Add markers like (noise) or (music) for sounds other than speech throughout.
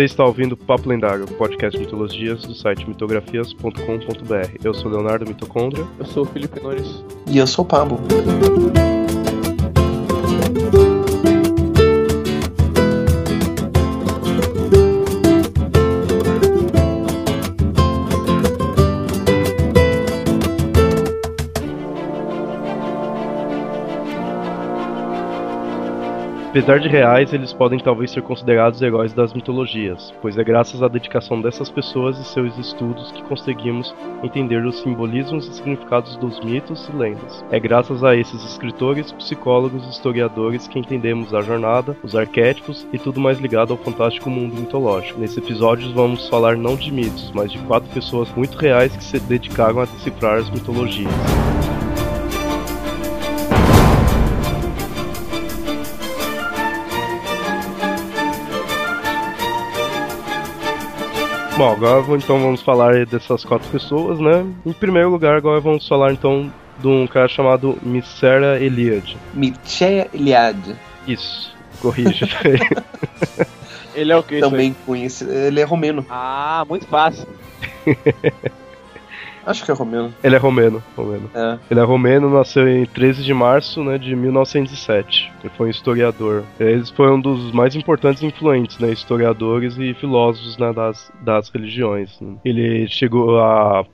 Você está ouvindo Papo Lendário, podcast de mitologias do site mitografias.com.br. Eu sou Leonardo Mitocôndria. Eu sou o Felipe Nunes. E eu sou o Pablo. Apesar de reais, eles podem talvez ser considerados heróis das mitologias, pois é graças à dedicação dessas pessoas e seus estudos que conseguimos entender os simbolismos e significados dos mitos e lendas. É graças a esses escritores, psicólogos e historiadores que entendemos a jornada, os arquétipos e tudo mais ligado ao fantástico mundo mitológico. Nesse episódio vamos falar não de mitos, mas de quatro pessoas muito reais que se dedicaram a decifrar as mitologias. Bom, agora então vamos falar dessas quatro pessoas, né? Em primeiro lugar, agora vamos falar então de um cara chamado Missera Eliade. Mircea Eliade. Isso, corrija. (laughs) Ele é o que? Também conhecido. Ele é romeno. Ah, muito fácil. (laughs) Acho que é romeno. Ele é romeno, romeno. É. Ele é romeno, nasceu em 13 de março né, de 1907. Ele foi um historiador. Ele foi um dos mais importantes e influentes, né, historiadores e filósofos né, das, das religiões. né. Ele chegou a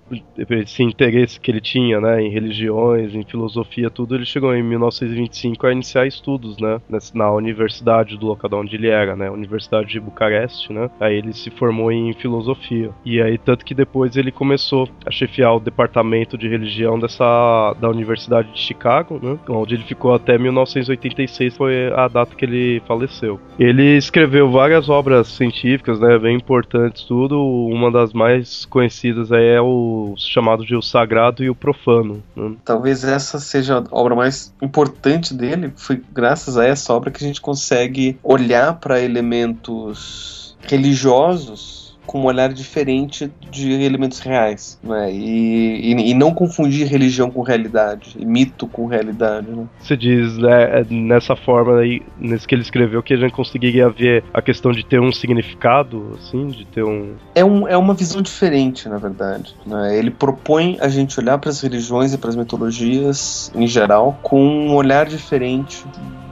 esse interesse que ele tinha, né, em religiões, em filosofia, tudo. Ele chegou em 1925 a iniciar estudos, né, na universidade do local onde ele era, né, Universidade de Bucareste, né. Aí ele se formou em filosofia. E aí tanto que depois ele começou a chefiar o departamento de religião dessa da Universidade de Chicago, né, onde ele ficou até 1986, foi a data que ele faleceu. Ele escreveu várias obras científicas, né, bem importantes tudo. Uma das mais conhecidas é o chamado de O Sagrado e o Profano. né. Talvez essa seja a obra mais importante dele. Foi graças a essa obra que a gente consegue olhar para elementos religiosos com um olhar diferente de elementos reais, né? E, e, e não confundir religião com realidade, e mito com realidade, né? Você diz né, é nessa forma aí, nesse que ele escreveu, que a gente conseguiria ver a questão de ter um significado, assim, de ter um. É, um, é uma visão diferente, na verdade. né? Ele propõe a gente olhar para as religiões e para as mitologias em geral com um olhar diferente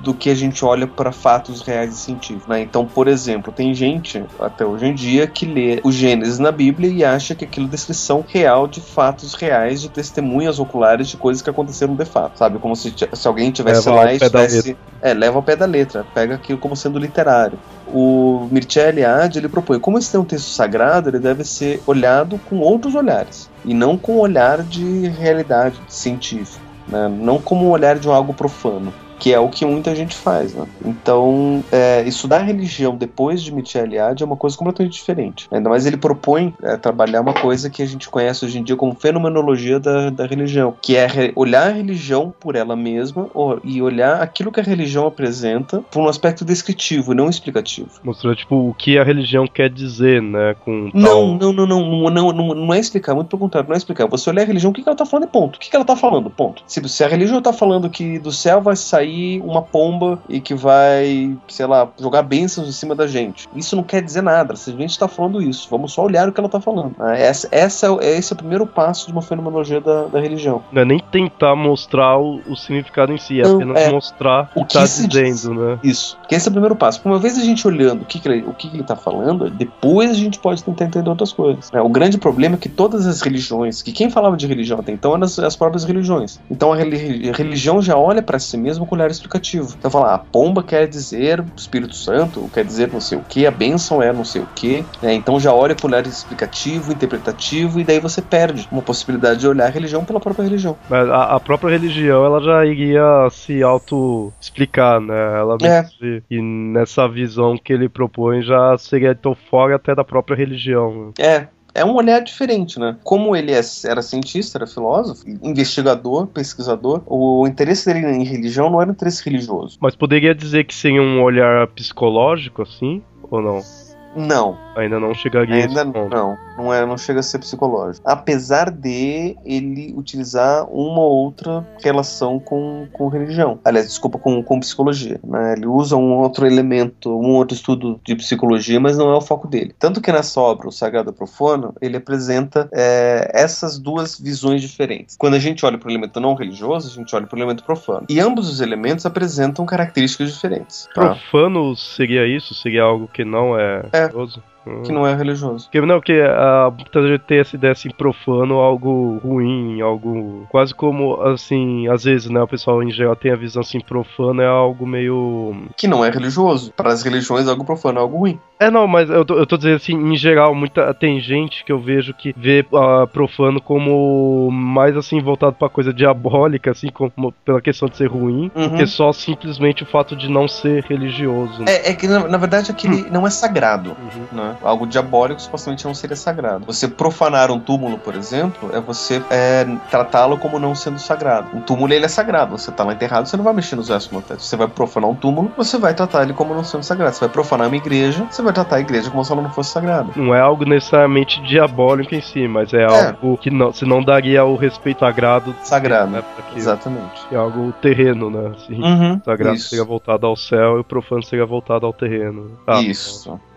do que a gente olha para fatos reais e científicos. né? Então, por exemplo, tem gente até hoje em dia que lê o Gênesis na Bíblia e acha que aquilo é descrição real de fatos reais, de testemunhas oculares de coisas que aconteceram de fato, sabe? Como se, se alguém tivesse Leva lá e estivesse é, leva ao pé da letra, pega aquilo como sendo literário. O Mircea Eliade, ele propõe, como esse é um texto sagrado, ele deve ser olhado com outros olhares, e não com o olhar de realidade científica, né? não como um olhar de algo profano. Que é o que muita gente faz, né? Então, é, estudar religião depois de Mircea Eliade é uma coisa completamente diferente. Ainda mais ele propõe é, trabalhar uma coisa que a gente conhece hoje em dia como fenomenologia da, da religião, que é re- olhar a religião por ela mesma o- e olhar aquilo que a religião apresenta por um aspecto descritivo e não explicativo. Mostrando, tipo, o que a religião quer dizer, né? Com tal. Não, não, não, não, não, não, não é explicar, muito pelo contrário, não é explicar. Você olhar a religião, o que, que ela tá falando e ponto. O que, que ela tá falando, ponto. Se, se a religião tá falando que do céu vai sair uma pomba e que vai, sei lá, jogar bênçãos em cima da gente. Isso não quer dizer nada, se a gente tá falando isso, vamos só olhar o que ela tá falando. Ah, Essa, essa, é- esse é o primeiro passo de uma fenomenologia da, da religião. Não é nem tentar mostrar o, o significado em si, é Não, apenas é. mostrar o que tá que se diz. dizendo, né? Isso. Que esse é o primeiro passo. Uma vez a gente olhando o que, que, ele, o que, que ele tá falando, depois a gente pode tentar entender outras coisas. né? O grande problema é que todas as religiões, que quem falava de religião até então eram as, as próprias religiões. Então a religião já olha para si mesma com olhar explicativo. Então fala, ah, a pomba quer dizer Espírito Santo, quer dizer não sei o que, a bênção é não sei o que. Então já olha com olhar explicativo, interpretativo, e daí você perde uma possibilidade de olhar a religião pela própria religião. Mas a, a própria religião, ela já iria se auto-explicar, né? Ela É. mesma- E nessa visão que ele propõe já seria então fora até da própria religião. né? É. É um olhar diferente, né? Como ele é- era cientista, era filósofo, investigador, pesquisador, o interesse dele em religião não era um interesse religioso. Mas poderia dizer que seria um olhar psicológico, assim? Ou não? Não, Ainda não chegaria a ainda esse ponto. não. Não, é, não chega a ser psicológico. Apesar de ele utilizar uma ou outra relação com, com religião. Aliás, desculpa, com, com psicologia. né? Ele usa um outro elemento, um outro estudo de psicologia, mas não é o foco dele. Tanto que nessa obra, O Sagrado Profano, ele apresenta é, essas duas visões diferentes. Quando a gente olha para o elemento não religioso, a gente olha para o elemento profano. E ambos os elementos apresentam características diferentes. tá? Profano seria isso? Seria algo que não é, É. religioso? Hum. Que não é religioso. Porque, não, porque a gente tem essa ideia assim, profano, algo ruim, algo. Quase como, assim, às vezes, né, o pessoal em geral tem a visão assim, profano é algo meio. Que não é religioso. Para as religiões, algo profano é algo ruim. É, não, mas eu tô, eu tô dizendo assim, em geral, muita, tem gente que eu vejo que vê ah, profano como mais assim, voltado pra coisa diabólica, assim, como pela questão de ser ruim, Uhum. que só simplesmente o fato de não ser religioso. É, é que, na, na verdade, aquele não é sagrado. Uhum. né? Algo diabólico supostamente não seria sagrado. Você profanar um túmulo, por exemplo, é você é, tratá-lo como não sendo sagrado. Um túmulo ele é sagrado. Você tá lá enterrado, você não vai mexer nos restos mortais. Você vai profanar um túmulo, você vai tratar ele como não sendo sagrado. Você vai profanar uma igreja, você vai tratar a igreja como se ela não fosse sagrada. Não é algo necessariamente diabólico em si, mas é, algo que não, se não daria o respeito sagrado. Sagrado. Né, Exatamente. é algo terreno, né? Assim, Uhum. sagrado Isso. seria voltado ao céu e o profano seria voltado ao terreno. Ah, Isso. Na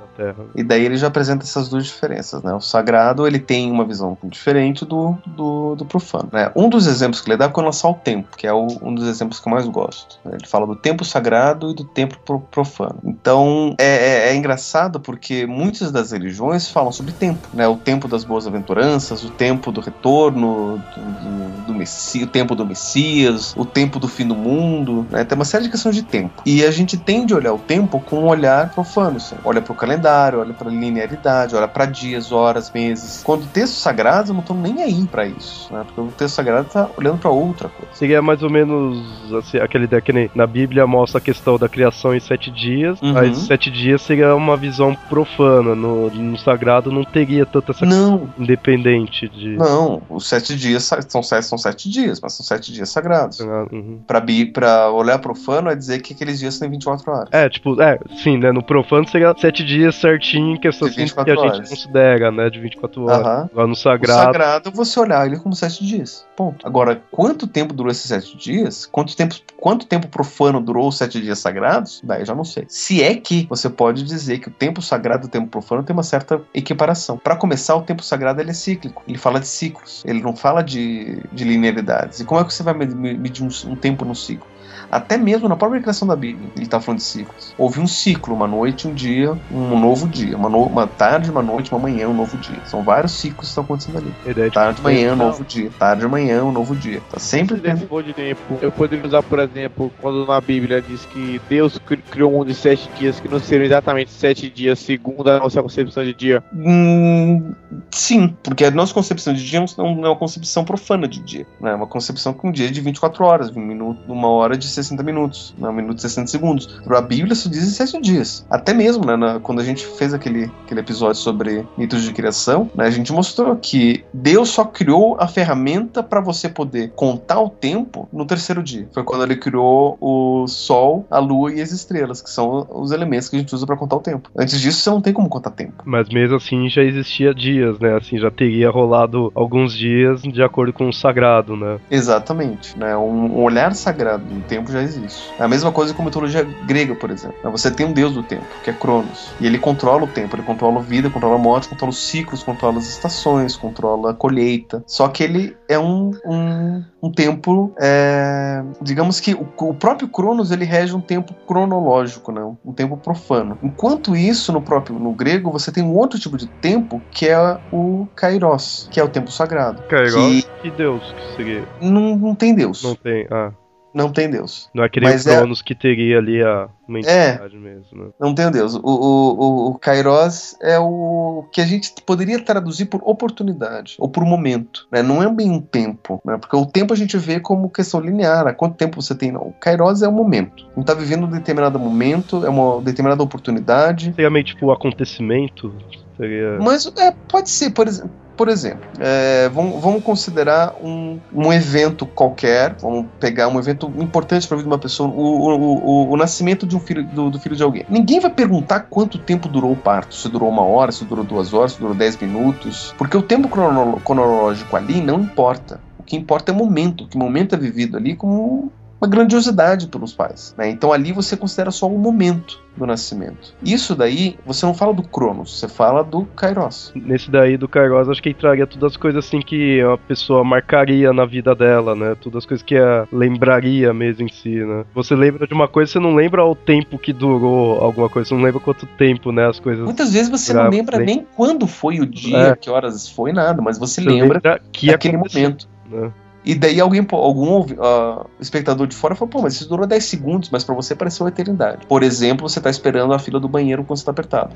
E daí ele já apresenta essas duas diferenças, né? O sagrado, ele tem uma visão diferente do, do, do profano, né? Um dos exemplos que ele dá é com relação ao tempo, que é o- um dos exemplos que eu mais gosto. né? Ele fala do tempo sagrado e do tempo pro- profano. Então, é, é- é engraçado porque muitas das religiões falam sobre tempo, né? O tempo das boas aventuranças, o tempo do retorno do, do, do Messi- o tempo do Messias, o tempo do fim do mundo, né? Tem uma série de questões de tempo. E a gente tende a olhar o tempo com um olhar profano, assim. olha para o calendário, olha para linearidade, olha para dias, horas, meses. Quando o texto sagrado, eu não tô nem aí para isso, né? Porque o texto sagrado tá olhando para outra coisa. Seria mais ou menos assim, aquela ideia que nem na Bíblia mostra a questão da criação em sete dias, Uhum. mas sete dias seria uma visão profana. No, no sagrado não teria tanta essa Não, independente de. não. Os sete dias são sete, são sete dias, mas são sete dias sagrados. Uhum. Pra, pra olhar profano é dizer que aqueles dias têm 24 horas. É, tipo, é, sim, né? No profano seria sete dias certinho, em assim, que 24 a gente horas. considera, né? De 24 horas. Aham. Lá no O sagrado. sagrado, você olhar ele como sete dias. Ponto. Agora, quanto tempo durou esses sete dias? Quanto tempo, quanto tempo profano durou os sete dias sagrados? Daí eu já não sei. Se é que você pode dizer que o tempo sagrado e o tempo profano tem uma certa equiparação. Para começar, o tempo sagrado ele é cíclico. Ele fala de ciclos. Ele não fala de, de linearidades. E como é que você vai med- medir um, um tempo no ciclo? Até mesmo na própria criação da Bíblia, ele está falando de ciclos. Houve um ciclo, uma noite, um dia, um novo dia. Uma, no- uma tarde, uma noite, uma manhã, um novo dia. São vários ciclos que estão acontecendo ali. A ideia de Tarde, manhã, Não. novo dia. Tarde, manhã, um novo dia. Tá sempre tendo. de tempo, eu poderia usar, por exemplo, quando na Bíblia diz que Deus cri- criou um mundo de sete dias, que não seriam exatamente sete dias, segundo a nossa concepção de dia. Hum, sim, porque a nossa concepção de dia não não é uma concepção profana de dia. Né? É uma concepção com um dia de 24 horas, um minuto, uma hora de 60 minutos, né? um minuto e 60 segundos. Para a Bíblia isso diz em sete dias. Até mesmo, né? na- quando a gente fez aquele, aquele episódio sobre mitos de criação, né? a gente mostrou que Deus só criou a ferramenta para você poder contar o tempo no terceiro dia. Foi quando ele criou o Sol, a Lua e as estrelas, que são os elementos que a gente usa para contar o tempo. Antes disso, você não tem como contar tempo. Mas mesmo assim já existia dias, né? Assim, já teria rolado alguns dias de acordo com o sagrado, né? Exatamente. Né? Um, um olhar sagrado do tempo já existe. É a mesma coisa com a mitologia grega, por exemplo. Né? Você tem um deus do tempo, que é Cronos. E ele controla o tempo, ele controla a vida, controla a morte, controla os ciclos, controla as estações, controla a colheita. Só que ele é um, um, um tempo. é, digamos que o, o próprio Cronos ele rege um tempo cronológico, né? um tempo profano. Enquanto isso, no próprio no grego, você tem um outro tipo de tempo que é o Kairos, que é o tempo sagrado. Igual Que que Deus que seria. não, não tem Deus. Não tem. Ah. Não tem Deus. Não é que nem Mas é- Cronos que teria ali a uma entidade mesmo, né? Não tem Deus. O, o, o, o Kairos é o que a gente poderia traduzir por oportunidade ou por momento. Né? Não é bem um tempo, né? porque o tempo a gente vê como questão linear. Há quanto tempo você tem? Não. O Kairos é o momento. A gente está vivendo um determinado momento, é uma determinada oportunidade. Seria meio tipo o acontecimento. Seria... Mas é, pode ser, por exemplo. Por exemplo, é, vamos, vamos, considerar um, um, evento qualquer, vamos pegar um evento importante para a vida de uma pessoa, o, o, o, o nascimento de um filho, do, do, filho de alguém. Ninguém vai perguntar quanto tempo durou o parto, se durou uma hora, se durou duas horas, se durou dez minutos, porque o tempo cronológico ali não importa. O que importa é o momento, que momento é vivido ali como uma grandiosidade pelos pais. Né? Então ali você considera só o momento do nascimento. Isso daí, você não fala do Cronos, você fala do Kairos. Nesse daí do Kairos, acho que entraria todas as coisas assim que a pessoa marcaria na vida dela, né? Todas as coisas que a lembraria mesmo em si, né? Você lembra de uma coisa, você não lembra o tempo que durou alguma coisa, você não lembra quanto tempo, né, as coisas. Muitas vezes você não lembra nem quando foi o dia, é. que horas foi, nada, mas você, você lembra, lembra que aquele momento. Né? E daí alguém, algum uh, espectador de fora falou, pô, mas isso durou 10 segundos, mas para você pareceu uma eternidade. Por exemplo, você tá esperando a fila do banheiro quando você tá apertado.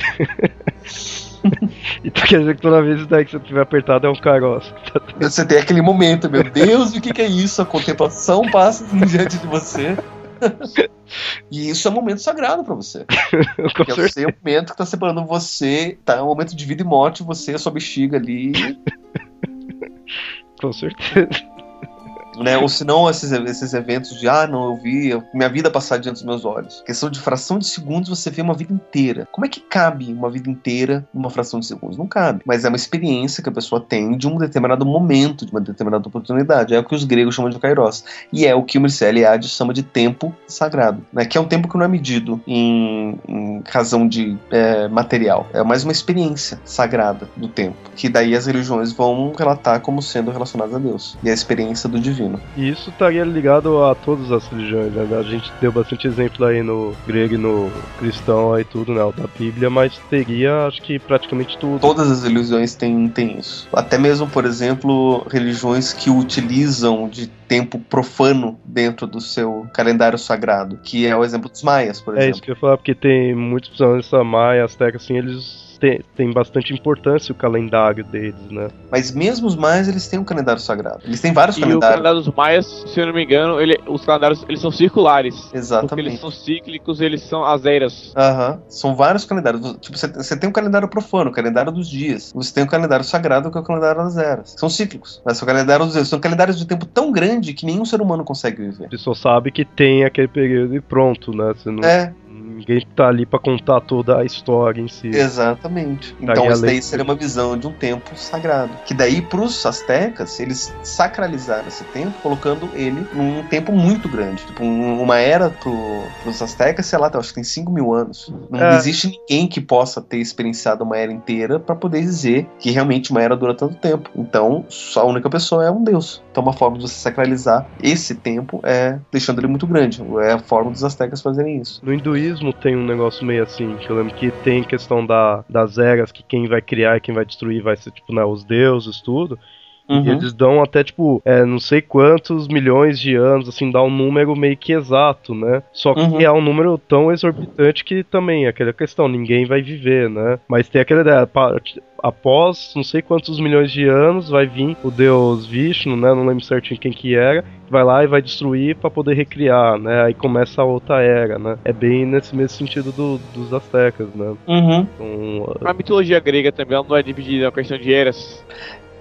então quer dizer que toda vez daí que você estiver apertado é um caroço. (laughs) Você tem aquele momento, meu Deus, o que, que é isso? A contemplação passa diante de você. E isso é um momento sagrado para você. (laughs) Porque é o seu momento que tá separando você, tá? É um momento de vida e morte, você, a sua bexiga ali. (laughs) Com certeza né? Ou se não, esses, esses eventos de, ah, não, eu vi minha vida passar diante dos meus olhos. Questão de fração de segundos, você vê uma vida inteira. Como é que cabe uma vida inteira numa fração de segundos? Não cabe. Mas é uma experiência que a pessoa tem de um determinado momento, de uma determinada oportunidade. É o que os gregos chamam de kairos. E é o que o Mircea Eliade chama de tempo sagrado, né? Que é um tempo que não é medido em, em razão de é, material. É mais uma experiência sagrada do tempo. Que daí as religiões vão relatar como sendo relacionadas a Deus. E a experiência do divino. E isso estaria ligado a todas as religiões, né? A gente deu bastante exemplo aí no grego e no cristão aí tudo, né? Da Bíblia, mas teria, acho que praticamente tudo. Todas as religiões têm, têm isso. Até mesmo, por exemplo, religiões que utilizam de tempo profano dentro do seu calendário sagrado, que é o exemplo dos maias, por exemplo. É isso que eu ia falar, porque tem muitos personagens maia, aztecas, assim, eles tem, tem bastante importância o calendário deles, né? Mas mesmo os maias, eles têm um calendário sagrado. Eles têm vários e calendários. E o calendário dos maias, se eu não me engano, ele, os calendários eles são circulares. Exatamente. Porque eles são cíclicos, eles são as eras. Aham. São vários calendários. Tipo, você tem um calendário profano, o calendário dos dias. Você tem um calendário sagrado, que é o calendário das eras. São cíclicos. Mas são calendários dos dias. São calendários de tempo tão grande que nenhum ser humano consegue viver. A pessoa sabe que tem aquele período e pronto, né? Você não... É, Ninguém tá ali para contar toda a história em si. Exatamente. Então isso daí seria uma visão de um tempo sagrado. Que daí pros astecas, eles sacralizaram esse tempo, colocando ele num tempo muito grande. Tipo, uma era pro, pros astecas, sei lá, acho que tem 5 mil anos. Não é. existe ninguém que possa ter experienciado uma era inteira para poder dizer que realmente uma era dura tanto tempo. Então, só a única pessoa é um deus. Então, uma forma de você sacralizar esse tempo é deixando ele muito grande. É a forma dos astecas fazerem isso. No hinduísmo tem um negócio meio assim, que eu lembro que tem questão da, das eras, que quem vai criar e quem vai destruir vai ser, tipo, né, os deuses, tudo. Uhum. E eles dão até, tipo, é, não sei quantos milhões de anos, assim, dá um número meio que exato, né? Só que uhum. é um número tão exorbitante que também, aquela questão, ninguém vai viver, né? Mas tem aquela ideia, após não sei quantos milhões de anos vai vir o deus Vishnu, né? Não lembro certinho quem que era, vai lá e vai destruir para poder recriar, né? Aí começa a outra era, né? É bem nesse mesmo sentido do, dos astecas, né? Uhum. Então, a mitologia grega também ela não é dividida na questão de eras.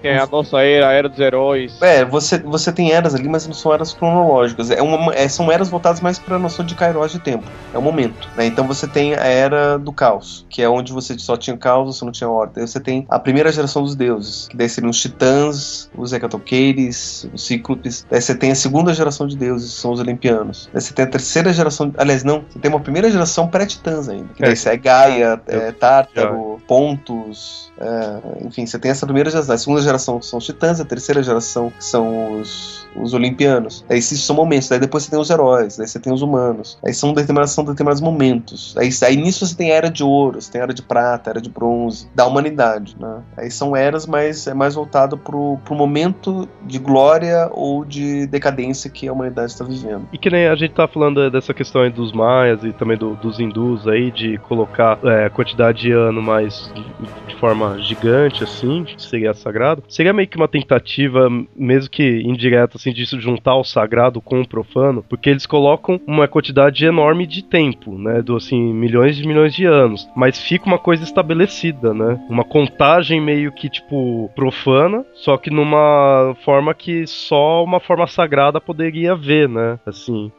É a nossa era, a era dos heróis. É, você, você tem eras ali, mas não são eras cronológicas. É uma, é, são eras voltadas mais para a noção de Kairos de tempo. É o momento. Né? Então você tem a era do caos, que é onde você só tinha caos, você não tinha ordem. Aí você tem a primeira geração dos deuses, que daí seriam os titãs, os hecatoqueires, os cíclopes. Daí você tem a segunda geração de deuses, que são os olimpianos. Daí você tem a terceira geração. Aliás, não, você tem uma primeira geração pré-titãs ainda. Que daí é, é Gaia, é, Tártaro, Pontus. É, enfim, você tem essa primeira geração. A segunda geração são os titãs, a terceira geração são os os olimpianos. Aí esses são momentos. Aí depois você tem os heróis, aí você tem os humanos. Aí são determinados, são determinados momentos. Aí, aí nisso você tem a era de ouro, você tem a era de prata, a era de bronze, da humanidade. Né? Aí são eras, mas é mais voltado pro, pro momento de glória ou de decadência que a humanidade está vivendo. E que nem a gente tá falando dessa questão aí dos maias e também do, dos hindus aí, de colocar é, quantidade de ano mais de, de forma gigante, assim, seria sagrado. Sagrado. Seria meio que uma tentativa, mesmo que indireta, assim, de juntar o sagrado com o profano, porque eles colocam uma quantidade enorme de tempo, né? Do assim, milhões de milhões de anos. Mas fica uma coisa estabelecida, né? Uma contagem meio que, tipo, profana, só que numa forma que só uma forma sagrada poderia ver, né? Assim.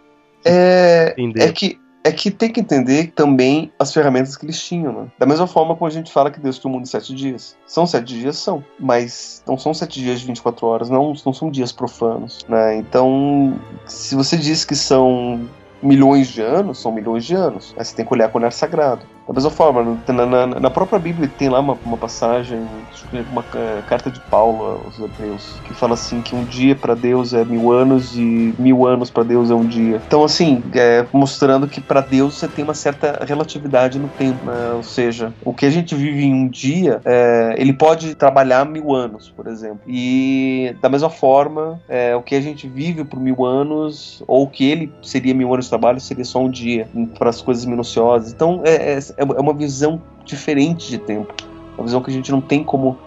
É, é que é que tem que entender também as ferramentas que eles tinham, né? Da mesma forma como a gente fala que Deus criou o mundo em sete dias. São sete dias, são. Mas não são sete dias de 24 horas, não, não são dias profanos, né? Então, se você diz que são milhões de anos, são milhões de anos. Aí você tem que olhar com o olhar sagrado. Da mesma forma, na, na, na, própria Bíblia tem lá uma, uma passagem, uma é, carta de Paulo aos Hebreus, que fala assim que um dia para Deus é mil anos e mil anos para Deus é um dia. Então, assim, é, mostrando que para Deus você tem uma certa relatividade no tempo, né? ou seja, o que a gente vive em um dia, é, ele pode trabalhar mil anos, por exemplo. E da mesma forma, é, o que a gente vive por mil anos, ou o que ele seria mil anos de trabalho, seria só um dia para as coisas minuciosas. Então, é, é é, uma visão diferente de tempo. Uma visão que a gente não tem como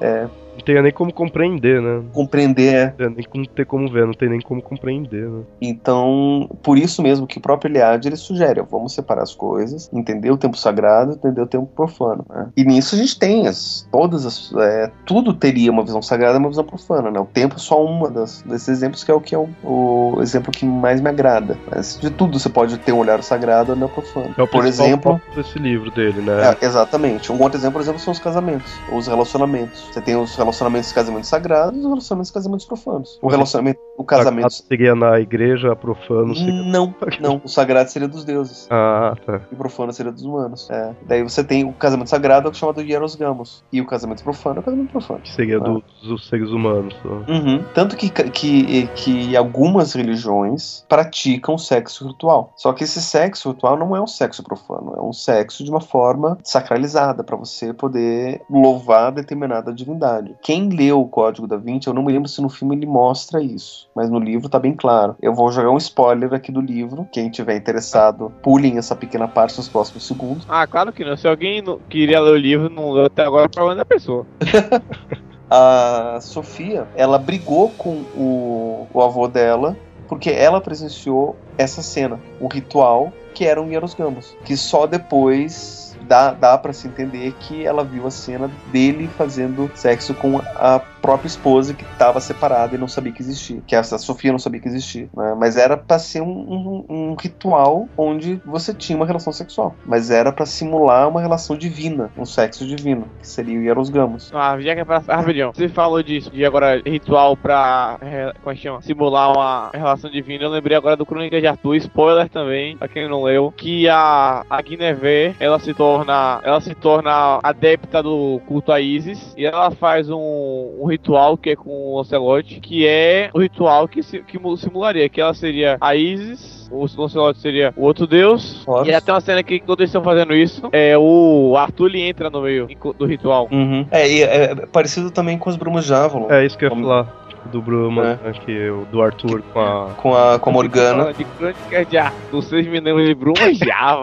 é, não tem nem como compreender, né? Compreender, é. Nem como ter como ver, não tem nem como compreender, né? Então, por isso mesmo que o próprio Eliade ele sugere, vamos separar as coisas, entender o tempo sagrado, entender o tempo profano, né? E nisso a gente tem as, todas as, é, tudo teria uma visão sagrada e uma visão profana, né? O tempo é só uma das, desses exemplos que é o que é o, o, exemplo que mais me agrada. Mas de tudo você pode ter um olhar sagrado ou olhar profano. É o por exemplo, desse livro dele, né? É, exatamente. Um outro exemplo, por exemplo, são os casamentos, os relacionamentos. Você tem os relacionamentos casamentos sagrados e os relacionamentos casamentos profanos. O relacionamento, o casamento. seria na igreja, profano seria... Não, não. O sagrado seria dos deuses. Ah, tá. E o profano seria dos humanos. É. Daí você tem o casamento sagrado, é chamado Hieros Gamos. E o casamento profano é o casamento profano. Que seria ah. dos, dos, seres humanos. Uhum. Tanto que, que, que algumas religiões praticam sexo ritual. Só que esse sexo ritual não é um sexo profano, é um sexo de uma forma sacralizada, para você poder louvar determinada divindade. Quem leu o Código da Vinci, eu não me lembro se no filme ele mostra isso, mas no livro tá bem claro. Eu vou jogar um spoiler aqui do livro. Quem tiver interessado, pulem essa pequena parte nos próximos segundos. Ah, claro que não. Se alguém não queria ler o livro, não leu até agora, é problema da pessoa. (laughs) a Sofia, ela brigou com o, o avô dela porque ela presenciou essa cena, o ritual que eram Hieros Gambos, que só depois dá, dá para se entender que ela viu a cena dele fazendo sexo com a própria esposa que estava separada e não sabia que existia. Que a Sofia não sabia que existia. Né? Mas era para ser um, um, um, ritual onde você tinha uma relação sexual. Mas era para simular uma relação divina, um sexo divino, que seria o Hierosgamos. Ah, já que é pra. Rapidinho, você falou disso, de agora ritual pra. Como é chama? Simular uma relação divina. Eu lembrei agora do Crônica de Arthur, spoiler também, pra quem não leu, que a, a Guinevere, ela se torna. Ela se torna adepta do culto a Isis e ela faz um, um ritual que é com o Ocelote, que é o ritual que, se, que simularia, que ela seria a Isis, o Lancelot seria o outro deus. Nossa. E até uma cena que quando eles estão fazendo isso, é o Arthur ele entra no meio do ritual. Uhum. É, e é, é, parecido também com os Brumas de Avalon. É isso que eu ia falar do Bruma, é. aqui, né, do Arthur com a. Com a, com a Morgana. De crônica de Arthur, vocês me lembram de Bruma já,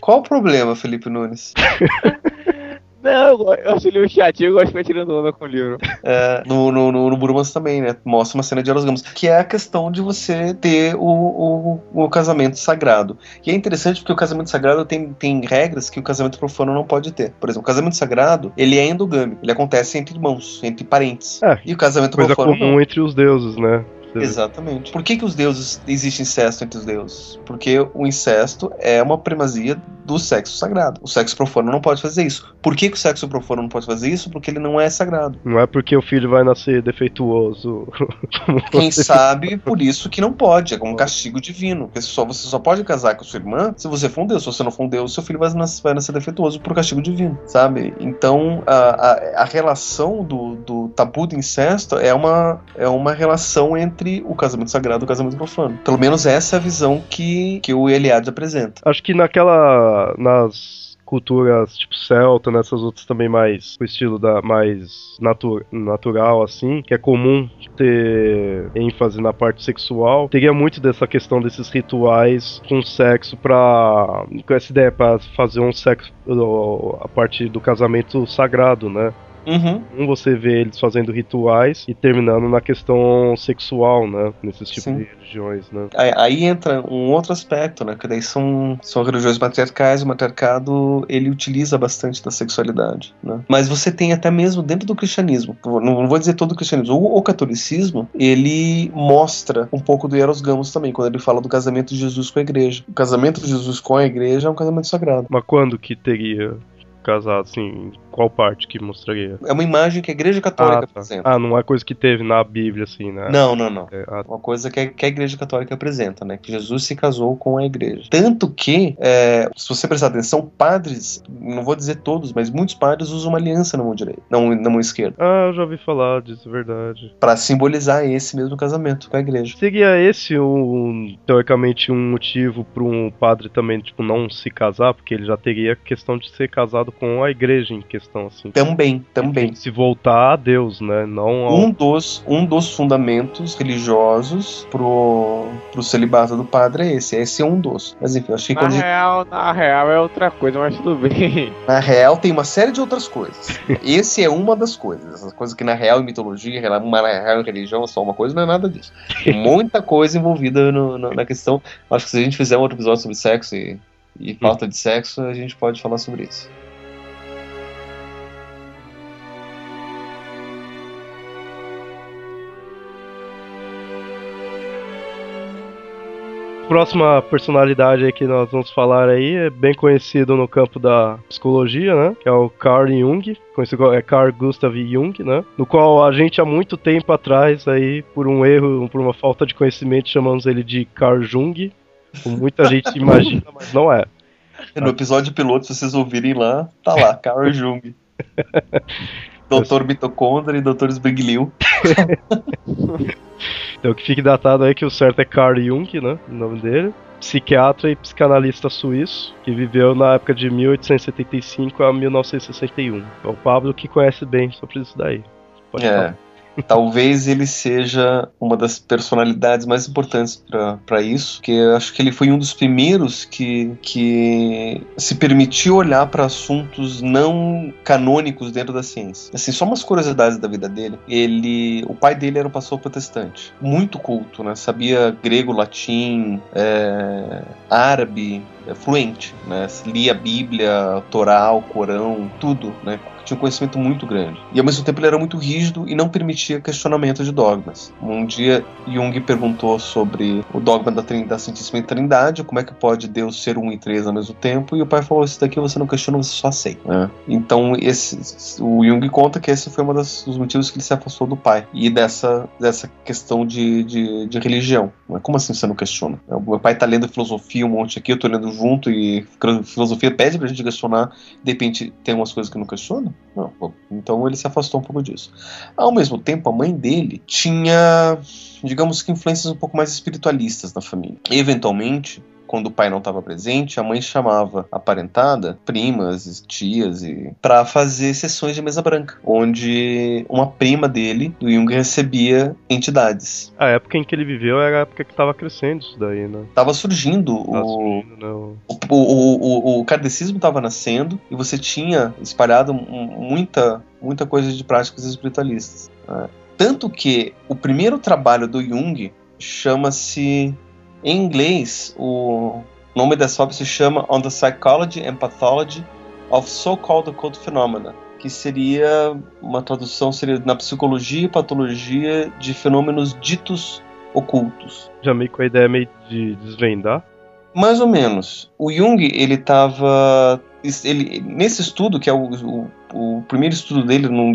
Qual o problema, Felipe Nunes? (laughs) Não, eu achei ele chatinho, eu gosto de ficar tirando onda com o livro. É, no, no, no, no Burmans também, né? Mostra uma cena de Eros Gamos, que é a questão de você ter o, o, o, casamento sagrado. E é interessante porque o casamento sagrado tem, tem regras que o casamento profano não pode ter. Por exemplo, o casamento sagrado, ele é endogâmico, ele acontece entre irmãos, entre parentes. É, e o casamento coisa profano comum não. entre os deuses, né? Exatamente. Por que, que os deuses existe incesto entre os deuses? Porque o incesto é uma primazia do sexo sagrado. O sexo profano não pode fazer isso. Por que, que o sexo profano não pode fazer isso? Porque ele não é sagrado. Não é porque o filho vai nascer defeituoso. (laughs) Quem sabe por isso que não pode. É como um castigo divino. Porque só, você só pode casar com sua irmã se você for um deus. Se você não for um deus, seu filho vai nascer, vai nascer defeituoso por castigo divino. Sabe? Então a, a, a relação do, do tabu do incesto é uma, é uma relação entre o casamento sagrado e o casamento profano. Pelo menos essa é a visão que, que o Eliade apresenta. Acho que naquela nas culturas tipo celta, nessas outras também mais o estilo da mais natu natural assim, que é comum ter ênfase na parte sexual, teria muito dessa questão desses rituais com sexo para com essa ideia para fazer um sexo a parte do casamento sagrado, né? Uhum. Um você vê eles fazendo rituais e terminando na questão sexual, né? Nesses tipos Sim. de religiões, né? Aí, aí entra um outro aspecto, né? Que daí são, são religiões matriarcais, o matriarcado ele utiliza bastante da sexualidade, né? Mas você tem até mesmo dentro do cristianismo, não, vou dizer todo o cristianismo, o, o catolicismo, ele mostra um pouco do Eros Gamos também, quando ele fala do casamento de Jesus com a igreja. O casamento de Jesus com a igreja é um casamento sagrado. Mas quando que teria casado, assim, qual parte que mostraria? É uma imagem que a igreja católica Ah, tá. apresenta. ah, não é coisa que teve na Bíblia, assim, né? Não, não, não. É, ah, Uma coisa que a, que a Igreja Católica apresenta, né? Que Jesus se casou com a Igreja. Tanto que, é, se você prestar atenção, padres, não vou dizer todos, mas muitos padres usam uma aliança na mão direita, na mão, na mão esquerda, ah, eu já ouvi falar disso, é verdade. Pra simbolizar esse mesmo casamento com a Igreja. Seria esse, um, teoricamente, um motivo para um padre também, tipo, não se casar? Porque ele já teria a questão de ser casado com a igreja em questão, assim. Também, também. Se voltar a Deus, né? Não ao... Um dos, um dos fundamentos religiosos pro, pro celibato do padre é esse. Esse é um dos. Mas enfim, eu acho que Na gente- real, na real é outra coisa, mas tudo bem. (laughs) na real tem uma série de outras coisas. Esse é uma das coisas. Essas coisas que na real em mitologia, na real em religião é só uma coisa, não é nada disso. Tem (laughs) muita coisa envolvida no- no- na questão. Acho que se a gente fizer um outro episódio sobre sexo e, e falta de sexo, a gente pode falar sobre isso. Próxima personalidade aí que nós vamos falar aí é bem conhecido no campo da psicologia, né? Que é o Carl Jung, conhecido como é Carl Gustav Jung, né? No qual a gente há muito tempo atrás aí, por um erro, por uma falta de conhecimento, chamamos ele de Carl Jung. Como muita gente (laughs) imagina, mas não é. No episódio piloto, se vocês ouvirem lá, tá lá, Carl Jung. (laughs) Doutor Mitocôndria e Doutor Esbriglio. (laughs) Então que fique datado aí que o certo é Carl Jung, né? O nome dele. Psiquiatra e psicanalista suíço, que viveu na época de 1875 a 1961. É o Pablo que conhece bem sobre isso daí. Pode É. falar. Talvez ele seja uma das personalidades mais importantes para isso, porque acho que ele foi um dos primeiros que, que se permitiu olhar para assuntos não canônicos dentro da ciência. Assim, só umas curiosidades da vida dele. Ele, o pai dele era um pastor protestante, muito culto, né? Sabia grego, latim, é, árabe, é, fluente, né? Lia a Bíblia, Torá, o Corão, tudo, né? Tinha um conhecimento muito grande. E ao mesmo tempo ele era muito rígido e não permitia questionamento de dogmas. Um dia Jung perguntou sobre o dogma da, da Santíssima Trindade, como é que pode Deus ser um e três ao mesmo tempo, e o pai falou: Isso daqui você não questiona, você só aceita. né? Então esse, o Jung conta que esse foi um dos motivos que ele se afastou do pai e dessa, dessa questão de, de, de religião. Como assim você não questiona? O meu pai tá lendo filosofia um monte aqui, eu tô lendo junto, e filosofia pede pra gente questionar, de repente tem umas coisas que não questiona? Não. Então ele se afastou um pouco disso. Ao mesmo tempo, a mãe dele tinha, digamos que, influências um pouco mais espiritualistas na família. Eventualmente, quando o pai não estava presente, a mãe chamava a parentada, primas, tias, e para fazer sessões de mesa branca, onde uma prima dele, do Jung, recebia entidades. A época em que ele viveu era a época que tava crescendo isso daí, né? Tava surgindo Tava o, surgindo, né? o- o, o, o, o kardecismo estava nascendo e você tinha espalhado muita, muita coisa de práticas espiritualistas. né? Tanto que o primeiro trabalho do Jung chama-se, em inglês, o nome dessa obra se chama On the Psychology and Pathology of So-Called Occult Phenomena, que seria, uma tradução seria na psicologia e patologia de fenômenos ditos ocultos. Já meio com a ideia meio de desvendar. Mais ou menos. O Jung, ele estava. Ele, nesse estudo, que é o, o, o primeiro estudo dele, num,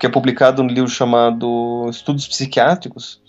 que é publicado num livro chamado Estudos Psiquiátricos,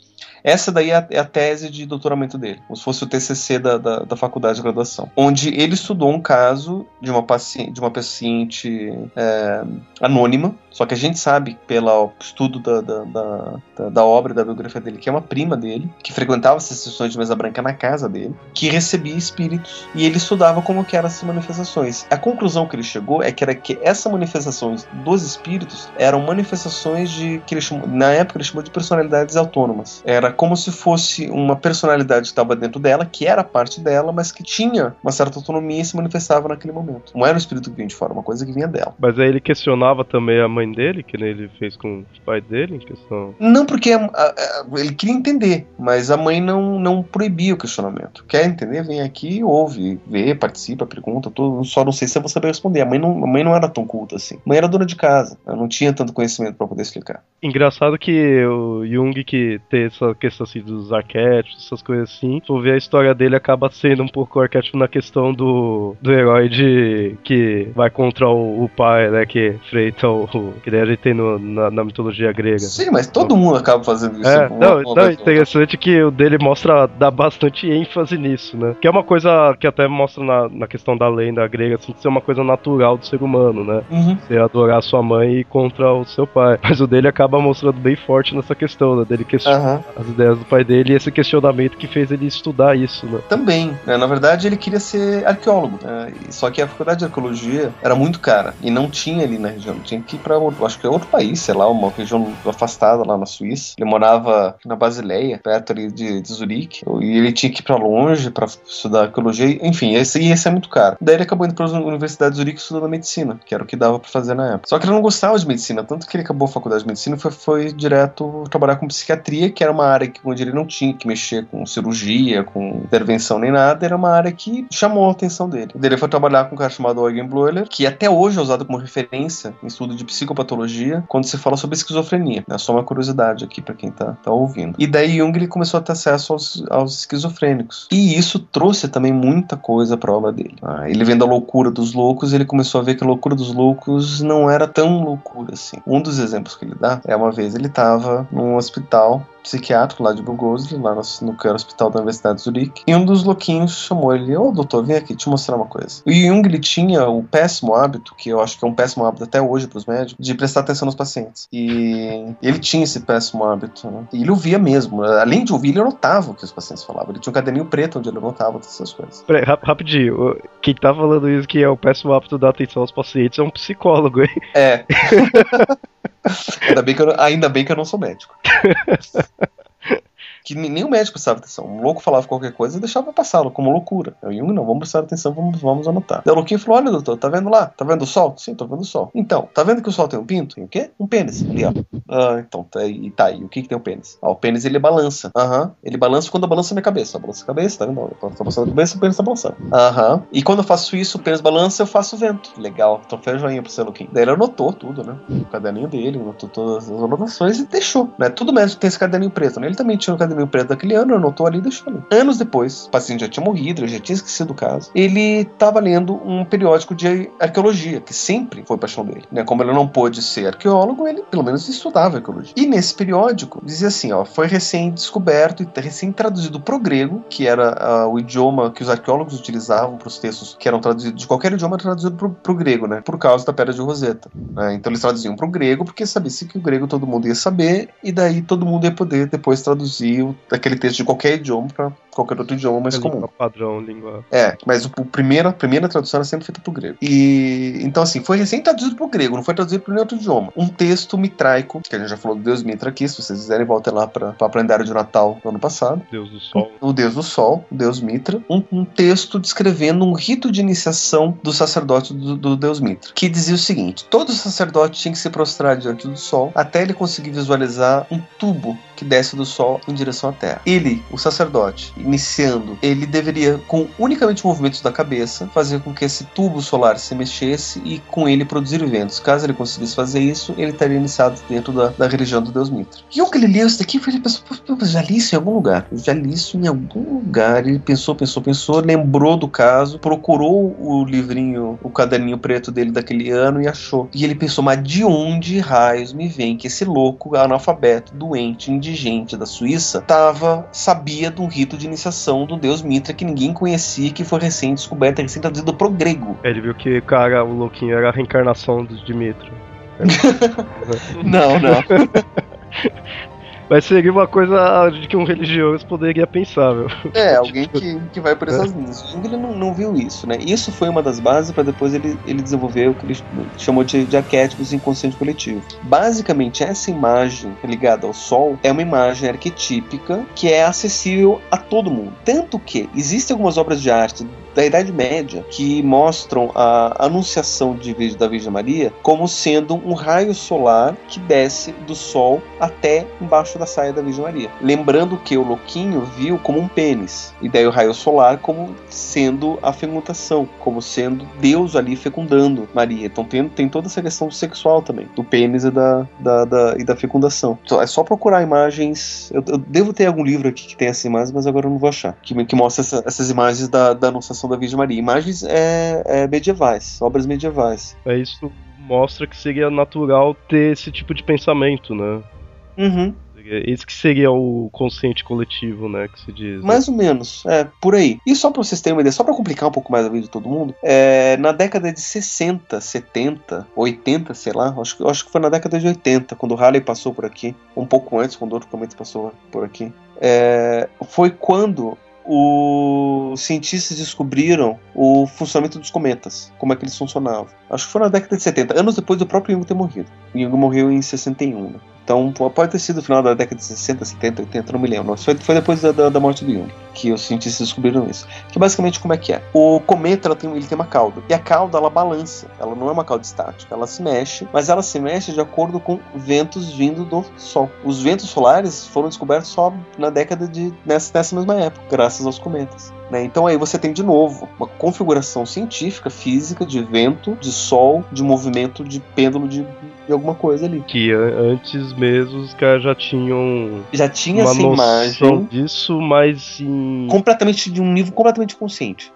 essa daí é a, é a tese de doutoramento dele, como se fosse o TCC da, da, da faculdade de graduação, onde ele estudou um caso de uma paciente, de uma paciente é, anônima, só que a gente sabe, pelo estudo da, da, da, da, obra da biografia dele, que é uma prima dele, que frequentava essas sessões de mesa branca na casa dele, que recebia espíritos e ele estudava como que eram essas manifestações. A conclusão que ele chegou é que era que essas manifestações dos espíritos eram manifestações de que ele chamou, na época ele chamou de personalidades autônomas. Era era como se fosse uma personalidade que estava dentro dela, que era parte dela, mas que tinha uma certa autonomia e se manifestava naquele momento. Não era um espírito que vinha de fora, uma coisa que vinha dela. Mas aí ele questionava também a mãe dele, que nem ele fez com o pai dele, em questão. Não, porque a, a, ele queria entender, mas a mãe não, não proibia o questionamento. Quer entender? Vem aqui, ouve, vê, participa, pergunta, tudo. Só não sei se eu vou saber responder. A mãe não, a mãe não era tão culta assim. A mãe era dona de casa. Ela não tinha tanto conhecimento para poder explicar. Engraçado que o Jung, que tem essa questão assim dos arquétipos, essas coisas assim, tu vê a história dele acaba sendo um pouco arquétipo na questão do, do herói de que vai contra o, o pai, né? Que enfrenta o. que a gente tem no, na, na, mitologia grega. Sim, mas todo mundo acaba fazendo isso. É, não, não é interessante que o dele mostra, dá bastante ênfase nisso, né? Que é uma coisa que até mostra na, na questão da lenda grega, assim, de ser uma coisa natural do ser humano, né? Uhum. Você adorar sua mãe e contra o seu pai. Mas o dele acaba mostrando bem forte nessa questão, né? Dele questionar uhum. as ideias do pai dele e esse questionamento que fez ele estudar isso, né? Também. Né? Na verdade, ele queria ser arqueólogo. Né? Só que a faculdade de arqueologia era muito cara e não tinha ali na região. Tinha que ir pra, acho que é outro país, sei lá, uma região afastada lá na Suíça. Ele morava na Basileia, perto ali de, de Zurique. E ele tinha que ir pra longe para estudar arqueologia. Enfim, esse, esse é muito caro. Daí ele acabou indo pra Universidade de Zurique estudando medicina, que era o que dava para fazer na época. Só que ele não gostava de medicina, tanto que ele acabou a faculdade de medicina e foi, foi direto trabalhar com psiquiatria, que era uma área que, onde ele não tinha que mexer com cirurgia, com intervenção nem nada, era uma área que chamou a atenção dele. Ele foi trabalhar com um cara chamado Eugen Bleuler, que até hoje é usado como referência em estudo de psicopatologia quando se fala sobre esquizofrenia. É só uma curiosidade aqui para quem tá, tá ouvindo. E daí Jung ele começou a ter acesso aos, aos esquizofrênicos. E isso trouxe também muita coisa para a obra dele. Ah, ele vendo a loucura dos loucos, ele começou a ver que a loucura dos loucos não era tão loucura assim. Um dos exemplos que ele dá é uma vez ele estava num hospital psiquiátrico lá de Bugosli, lá no, no que era o hospital da Universidade de Zurique, e um dos louquinhos chamou ele, ô oh, doutor, vem aqui te mostrar uma coisa. O Jung ele tinha o péssimo hábito, que eu acho que é um péssimo hábito até hoje para os médicos, de prestar atenção nos pacientes. E ele tinha esse péssimo hábito, né? E ele ouvia mesmo. Além de ouvir, ele anotava o que os pacientes falavam. Ele tinha um caderninho preto onde ele anotava todas essas coisas. Peraí, rapidinho. Quem tá falando isso que é o péssimo hábito da atenção aos pacientes é um psicólogo, hein? É. (laughs) ainda, bem que eu, ainda bem que eu não sou médico. (laughs) que nem o médico prestava atenção. Um louco falava qualquer coisa e deixava passá-lo, como loucura. Eu Jung, não, vamos prestar atenção, vamos, vamos anotar. Daí o louquinho falou: olha, doutor, tá vendo lá? Tá vendo o sol? Sim, tô vendo o sol. Então, tá vendo que o sol tem um pinto? Tem o quê? Um pênis. Ali, ó. Ah, então, tá, e tá aí. O que que tem o pênis? Ah, o pênis ele balança. Aham. Uhum. Ele balança quando eu balanço a minha cabeça. Eu balanço a cabeça, tá vendo? Eu tô balançando a cabeça, o pênis tá balançando. Aham. Uhum. E quando eu faço isso, o pênis balança, eu faço vento. Legal. Então fez joinha pro seu louquinho. Daí ele anotou tudo, né? O caderninho dele, anotou todas as anotações e deixou, né? Tudo médico tem esse caderninho preto, né? Ele também tinha um caderninho preto daquele ano, anotou ali e deixou ali. Anos depois, o paciente já tinha morrido, já tinha esquecido o caso. Ele estava lendo um periódico de arqueologia, que sempre foi paixão dele. Né? Como ele não pôde ser arqueólogo, ele pelo menos estudava arqueologia. E nesse periódico dizia assim: ó, foi recém-descoberto e recém-traduzido para o grego, que era uh, o idioma que os arqueólogos utilizavam para os textos que eram traduzidos de qualquer idioma, traduzido para o grego, né? Por causa da Pedra de Roseta. Né? Então eles traduziam para o grego porque sabia-se que o grego todo mundo ia saber e daí todo mundo ia poder depois traduzir aquele texto de qualquer idioma para qualquer outro idioma mais comum. Língua padrão, língua. É, mas o, o primeiro, a primeira tradução era sempre feita pro grego. E então assim, foi recém traduzido pro grego, não foi traduzido para nenhum outro idioma. Um texto mitraico, que a gente já falou do Deus Mitra aqui, se vocês quiserem, voltem lá para o calendário de Natal do ano passado. Deus do Sol. O Deus do Sol, o Deus Mitra. Um, um texto descrevendo um rito de iniciação do sacerdote do, do Deus Mitra, que dizia o seguinte: todo sacerdote tinha que se prostrar diante do Sol até ele conseguir visualizar um tubo que desce do Sol em direção à Terra. Ele, o sacerdote, iniciando, ele deveria, com unicamente movimentos da cabeça, fazer com que esse tubo solar se mexesse e com ele produzir ventos. Caso ele conseguisse fazer isso, ele estaria iniciado dentro da, da religião do deus Mitra. E o que ele leu isso daqui, ele pensou, já li isso em algum lugar. Eu já li isso em algum lugar. Ele pensou, pensou, pensou, lembrou do caso, procurou o livrinho, o caderninho preto dele daquele ano e achou. E ele pensou, mas de onde raios me vem que esse louco, analfabeto, doente, indigente da Suíça, tava, sabia de um rito de iniciação do deus Mitra que ninguém conhecia, que foi recém-descoberto, recém-traduzido pro grego. Ele viu que, cara, o louquinho era a reencarnação de Mitra. (laughs) não, não. (laughs) Mas seria uma coisa de que um religioso poderia pensar, meu. É, alguém que, que vai por essas linhas. Jung não, não viu isso, né? Isso foi uma das bases para depois ele, ele desenvolver o que ele chamou de, de arquétipos inconsciente coletivo. Basicamente, essa imagem ligada ao Sol é uma imagem arquetípica que é acessível a todo mundo. Tanto que existem algumas obras de arte da Idade Média que mostram a anunciação de, da Virgem Maria como sendo um raio solar que desce do Sol até embaixo da saia da Virgem Maria. Lembrando que o Louquinho viu como um pênis, e daí o raio solar como sendo a fecundação, como sendo Deus ali fecundando Maria. Então tem, tem toda essa questão sexual também, do pênis e da, da, da e da fecundação. É só procurar imagens. Eu, eu, devo ter algum livro aqui que tem essas imagens, mas agora eu não vou achar. Que, que mostra essa, essas imagens da, da anunciação da Virgem Maria. Imagens é, é, medievais, obras medievais. É isso mostra que seria natural ter esse tipo de pensamento, né? Uhum. Esse que seria o consciente coletivo, né, que se diz. Né? Mais ou menos, é, por aí. E só pra vocês terem uma ideia, só pra complicar um pouco mais a vida de todo mundo, é, na década de 60, 70, 80, sei lá, acho, acho que foi na década de 80, quando o Halley passou por aqui, um pouco antes, quando outro cometa passou por aqui, é, foi quando os cientistas descobriram o funcionamento dos cometas, como é que eles funcionavam. Acho que foi na década de 70, anos depois do próprio Jung ter morrido. O morreu em 61. Né? Então pode ter sido no final da década de 60, 70, 80, não me lembro. Foi, foi depois da, da, da, morte do Jung que os cientistas descobriram isso. Que basicamente como é que é? O cometa tem, ele tem uma cauda. E a cauda ela balança. Ela não é uma cauda estática. Ela se mexe, mas ela se mexe de acordo com ventos vindo do Sol. Os ventos solares foram descobertos só na década de. nessa, nessa mesma época, graças aos cometas. Né? Então aí você tem de novo uma configuração científica, física, de vento, de sol, de movimento de pêndulo de, de alguma coisa ali. Que antes mesmo os caras já tinham. Já tinha uma essa imagem disso, mas em. Completamente de um nível completamente consciente.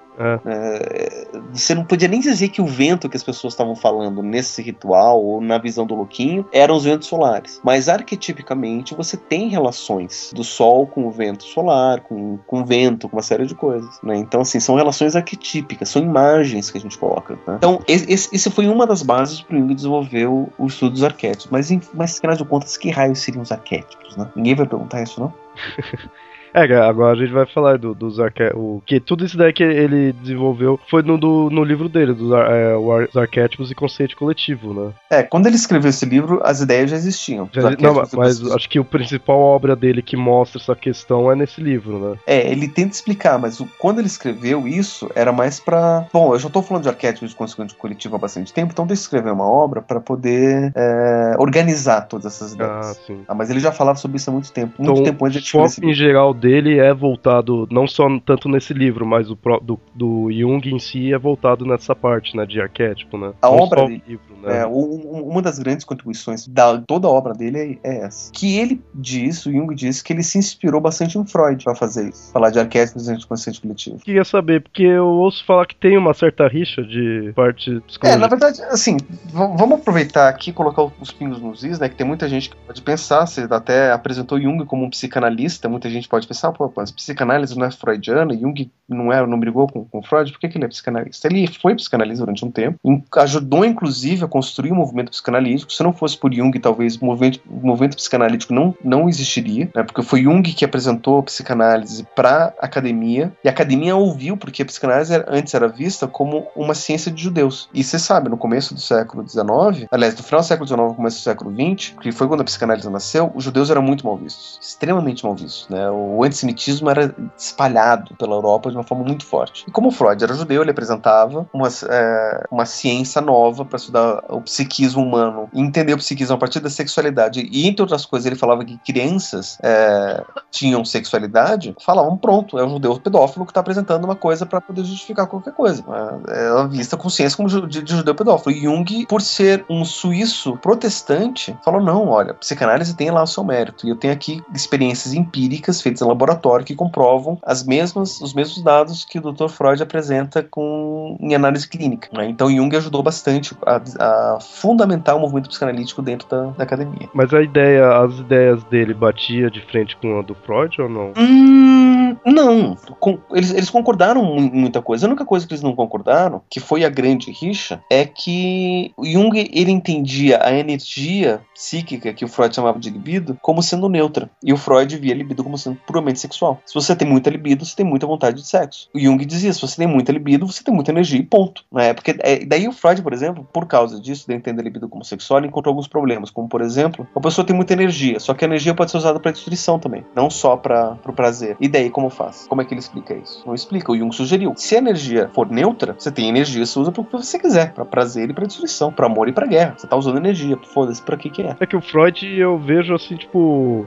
É. Você não podia nem dizer que o vento que as pessoas estavam falando nesse ritual ou na visão do Louquinho eram os ventos solares. Mas arquetipicamente você tem relações do Sol com o vento solar, com, com o vento, com uma série de coisas. Né? Então, assim, são relações arquetípicas, são imagens que a gente coloca. Né? Então, esse, foi uma das bases para o Jung desenvolver o, o, estudo dos arquétipos. Mas, mas afinal de contas, que raios seriam os arquétipos? Né? Ninguém vai perguntar isso, não? (laughs) É, agora a gente vai falar do, dos arquétipos. Que tudo isso daí que ele desenvolveu foi no, do, no livro dele, dos é, os arquétipos e conceito coletivo, né? É, quando ele escreveu esse livro, as ideias já existiam. Já, não, mas, mas acho que o principal obra dele que mostra essa questão é nesse livro, né? É, ele tenta explicar, mas o, quando ele escreveu isso, era mais pra. Bom, eu já tô falando de arquétipos e conceito coletivo há bastante tempo, então deixa eu escrever uma obra para poder é, organizar todas essas ideias. Ah, sim. Ah, mas ele já falava sobre isso há muito tempo. Muito então, tempo antes de escrever. Em geral dele é voltado, não só tanto nesse livro, mas o do, do Jung em si é voltado nessa parte, né, de arquétipo, né? A não obra dele, livro, né? é, um, uma das grandes contribuições da toda a obra dele é, é, essa. Que ele diz, o Jung diz, que ele se inspirou bastante em Freud para fazer isso, falar de arquétipos e consciente coletivo. Queria saber, porque eu ouço falar que tem uma certa rixa de parte psicológica. É, na verdade, assim, vamos aproveitar aqui e colocar os pingos nos is, né, que tem muita gente que pode pensar, você até apresentou Jung como um psicanalista, muita gente pode pensar, pô, mas psicanálise não é freudiana, Jung não, é, não brigou com, com Freud, por que, que ele é psicanalista? Ele foi psicanalista durante um tempo, ajudou inclusive a construir o um movimento psicanalítico. Se não fosse por Jung, talvez o movimento, movimento psicanalítico não, não existiria, né? porque foi Jung que apresentou a psicanálise para a academia, e a academia ouviu, porque a psicanálise era, antes era vista como uma ciência de judeus. E você sabe, no começo do século XIX, aliás, no final do século XIX, começo do século XX, que foi quando a psicanálise nasceu, os judeus eram muito mal vistos, extremamente mal vistos. Né? O antissemitismo era espalhado pela Europa de uma forma muito forte. E como Freud era judeu, ele apresentava uma, é, uma ciência nova para estudar o psiquismo humano e entender o psiquismo a partir da sexualidade. E, entre outras coisas, ele falava que crianças é, tinham sexualidade. Falavam, pronto, é um judeu pedófilo que está apresentando uma coisa para poder justificar qualquer coisa. É, é vista com ciência como de, de judeu pedófilo. E Jung, por ser um suíço protestante, falou: não, olha, psicanálise tem lá o seu mérito. E eu tenho aqui experiências empíricas feitas ao laboratório que comprovam as mesmas, os mesmos dados que o Dr. Freud apresenta com, em análise clínica. Né? Então Jung ajudou bastante a, a, fundamentar o movimento psicanalítico dentro da, da, academia. Mas a ideia, as ideias dele batia de frente com a do Freud ou não? Hum, não. Com, eles, eles concordaram em muita coisa. A única coisa que eles não concordaram, que foi a grande rixa, é que Jung ele entendia a energia psíquica que o Freud chamava de libido como sendo neutra. E o Freud via a libido como sendo sexual. Se você tem muita libido, você tem muita vontade de sexo. O Jung dizia: se você tem muita libido, você tem muita energia e ponto. Né? Porque é, daí o Freud, por exemplo, por causa disso, de entender a libido como sexual, ele encontrou alguns problemas, como por exemplo, a pessoa tem muita energia, só que a energia pode ser usada para destruição também, não só para o prazer. E daí como faz? Como é que ele explica isso? Não explica. O Jung sugeriu: se a energia for neutra, você tem energia, você usa para o que você quiser, para prazer e para destruição, para amor e para guerra. Você tá usando energia, foda-se para que que é. É que o Freud eu vejo assim, tipo,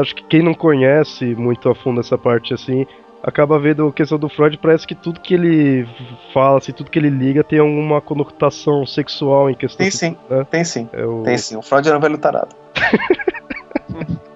acho que quem não conhece muito a fundo essa parte assim, acaba vendo a questão do Freud, parece que tudo que ele fala, assim, tudo que ele liga tem alguma conotação sexual em questão. Tem sim, né? tem sim. É o... Tem sim. O Freud era um velho tarado. (laughs)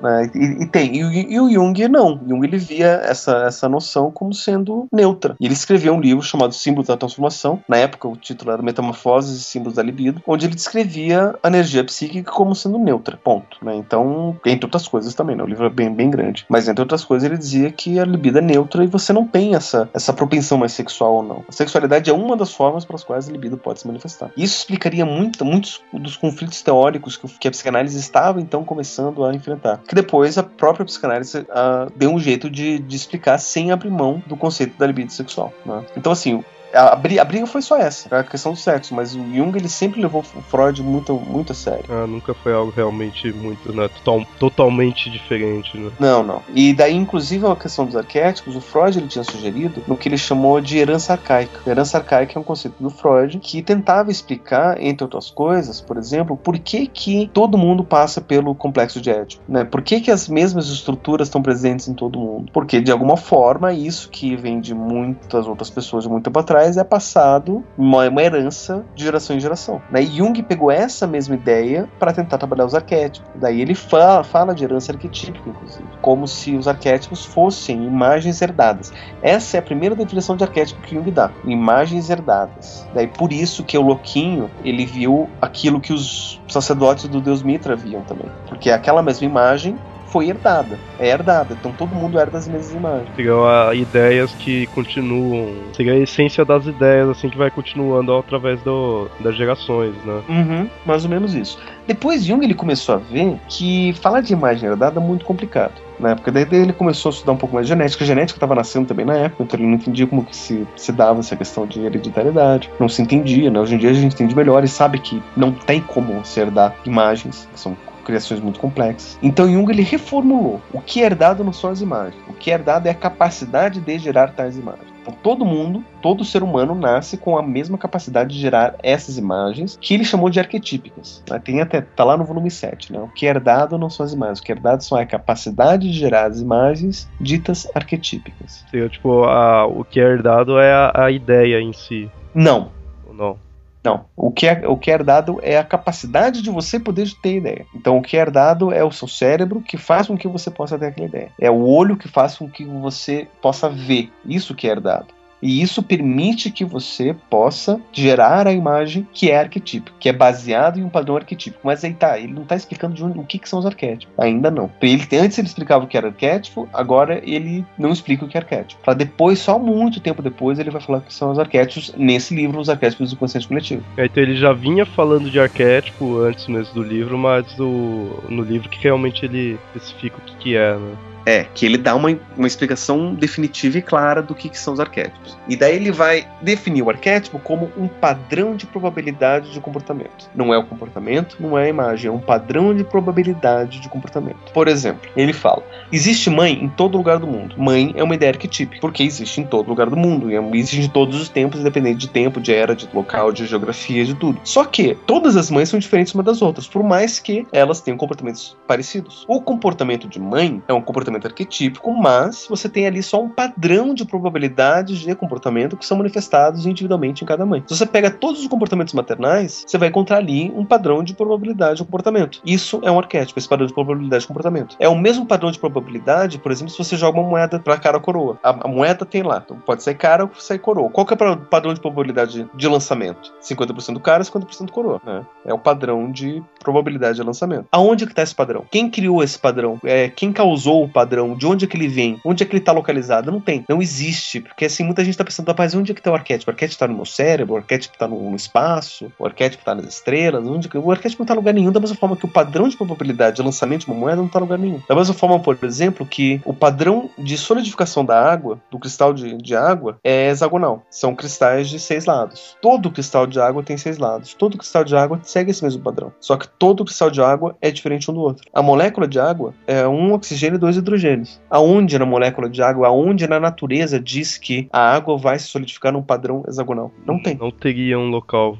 Né? E, e, tem. E, e, o Jung não. Jung ele via essa, essa noção como sendo neutra. E ele escreveu um livro chamado Símbolos da Transformação. Na época, o título era Metamorfoses e Símbolos da Libido, onde ele descrevia a energia psíquica como sendo neutra. Ponto. Né? Então, entre outras coisas também, né? o livro é bem, bem grande. Mas entre outras coisas, ele dizia que a libido é neutra e você não tem essa, essa propensão mais sexual ou não. A sexualidade é uma das formas pelas quais a libido pode se manifestar. Isso explicaria muito, muitos dos conflitos teóricos que, que a psicanálise estava então começando a enfrentar que depois a própria psicanálise uh, deu um jeito de, de explicar sem abrir mão do conceito da libido sexual. Né? Então, assim, a, briga, a briga foi só essa, a questão do sexo, mas o Jung ele sempre levou o Freud muito, muito a sério. Ah, nunca foi algo realmente muito, né, total, totalmente diferente, né? Não, não. E daí, inclusive, a questão dos arquétipos, o Freud ele tinha sugerido no que ele chamou de herança arcaica. Herança arcaica é um conceito do Freud que tentava explicar, entre outras coisas, por exemplo, por que que todo mundo passa pelo complexo de Édipo, né? Por que que as mesmas estruturas estão presentes em todo mundo? Porque, de alguma forma, isso que vem de muitas outras pessoas de muito tempo atrás é passado uma, uma herança de geração em geração. Né? E Jung pegou essa mesma ideia para tentar trabalhar os arquétipos. Daí ele fala, fala de herança arquetípica, inclusive, como se os arquétipos fossem imagens herdadas. Essa é a primeira definição de arquétipo que Jung dá: imagens herdadas. Daí por isso que o louquinho ele viu aquilo que os sacerdotes do deus Mitra viam também, porque aquela mesma imagem foi herdada. É herdada. Então todo mundo herda as mesmas imagens. Seria ideias que continuam. Seria a essência das ideias, assim, que vai continuando através do, das gerações, né? Uhum, mais ou menos isso. Depois Jung ele começou a ver que falar de imagem herdada é muito complicado. Na época daí ele começou a estudar um pouco mais de genética. A genética estava nascendo também na época, então ele não entendia como que se, se dava essa questão de hereditariedade. Não se entendia, né? Hoje em dia a gente entende melhor e sabe que não tem como se herdar imagens, que são criações muito complexas. Então Jung ele reformulou: o que é herdado não são as imagens, o que é herdado é a capacidade de gerar tais imagens. Então todo mundo, todo ser humano nasce com a mesma capacidade de gerar essas imagens, que ele chamou de arquetípicas. Né? Tem até tá lá no volume 7, né? O que é herdado não são as imagens, o que é herdado são a capacidade de gerar as imagens ditas arquetípicas. Sim, tipo, a, o que é herdado é a, a ideia em si. Não. Ou não? Não. O que, é, o que é herdado é a capacidade de você poder ter ideia. Então, o que é herdado é o seu cérebro que faz com que você possa ter aquela ideia. É o olho que faz com que você possa ver. Isso que é herdado. E isso permite que você possa gerar a imagem que é arquetípico, que é baseado em um padrão arquetípico. Mas aí tá, ele não está explicando de onde, o que, que, são os arquétipos. Ainda não. Ele, antes ele explicava o que era arquétipo, agora ele não explica o que é arquétipo. Para depois, só muito tempo depois, ele vai falar o que são os arquétipos nesse livro, os arquétipos do consciente coletivo. É, então ele já vinha falando de arquétipo antes mesmo do livro, mas o, no livro que realmente ele especifica o que, que é, né? É, que ele dá uma, uma explicação definitiva e clara do que, que, são os arquétipos. E daí ele vai definir o arquétipo como um padrão de probabilidade de comportamento. Não é o comportamento, não é a imagem, é um padrão de probabilidade de comportamento. Por exemplo, ele fala: existe mãe em todo lugar do mundo. Mãe é uma ideia arquetípica, porque existe em todo lugar do mundo, e existe em todos os tempos, independente de tempo, de era, de local, de geografia, de tudo. Só que todas as mães são diferentes uma das outras, por mais que elas tenham comportamentos parecidos. O comportamento de mãe é um comportamento comportamento arquetípico, mas você tem ali só um padrão de probabilidades de comportamento que são manifestados individualmente em cada mãe. Se você pega todos os comportamentos maternais, você vai encontrar ali um padrão de probabilidade de comportamento. Isso é um arquétipo, esse padrão de probabilidade de comportamento. É o mesmo padrão de probabilidade, por exemplo, se você joga uma moeda para cara ou coroa. A, a, moeda tem lá, então pode ser cara ou sair coroa. Qual que é o padrão de probabilidade de lançamento? 50% do cara, 50% do coroa. Né? É o padrão de probabilidade de lançamento. Aonde que está esse padrão? Quem criou esse padrão? É, quem causou o padrão? De onde é que ele vem? Onde é que ele está localizado? Não tem. Não existe. Porque assim, muita gente está pensando, rapaz, onde é que está o arquétipo? O arquétipo está no meu cérebro? O arquétipo está no, espaço? O arquétipo está nas estrelas? Onde. O arquétipo não está em lugar nenhum, da mesma forma que o padrão de probabilidade de lançamento de uma moeda não está em lugar nenhum. Da mesma forma, por exemplo, que o padrão de solidificação da água, do cristal de, de água, é hexagonal. São cristais de seis lados. Todo cristal de água tem seis lados. Todo cristal de água segue esse mesmo padrão. Só que todo cristal de água é diferente um do outro. A molécula de água é um oxigênio e dois hidrogênios. Aonde na molécula de água, aonde na natureza diz que a água vai se solidificar num padrão hexagonal? Não tem. Não teria um local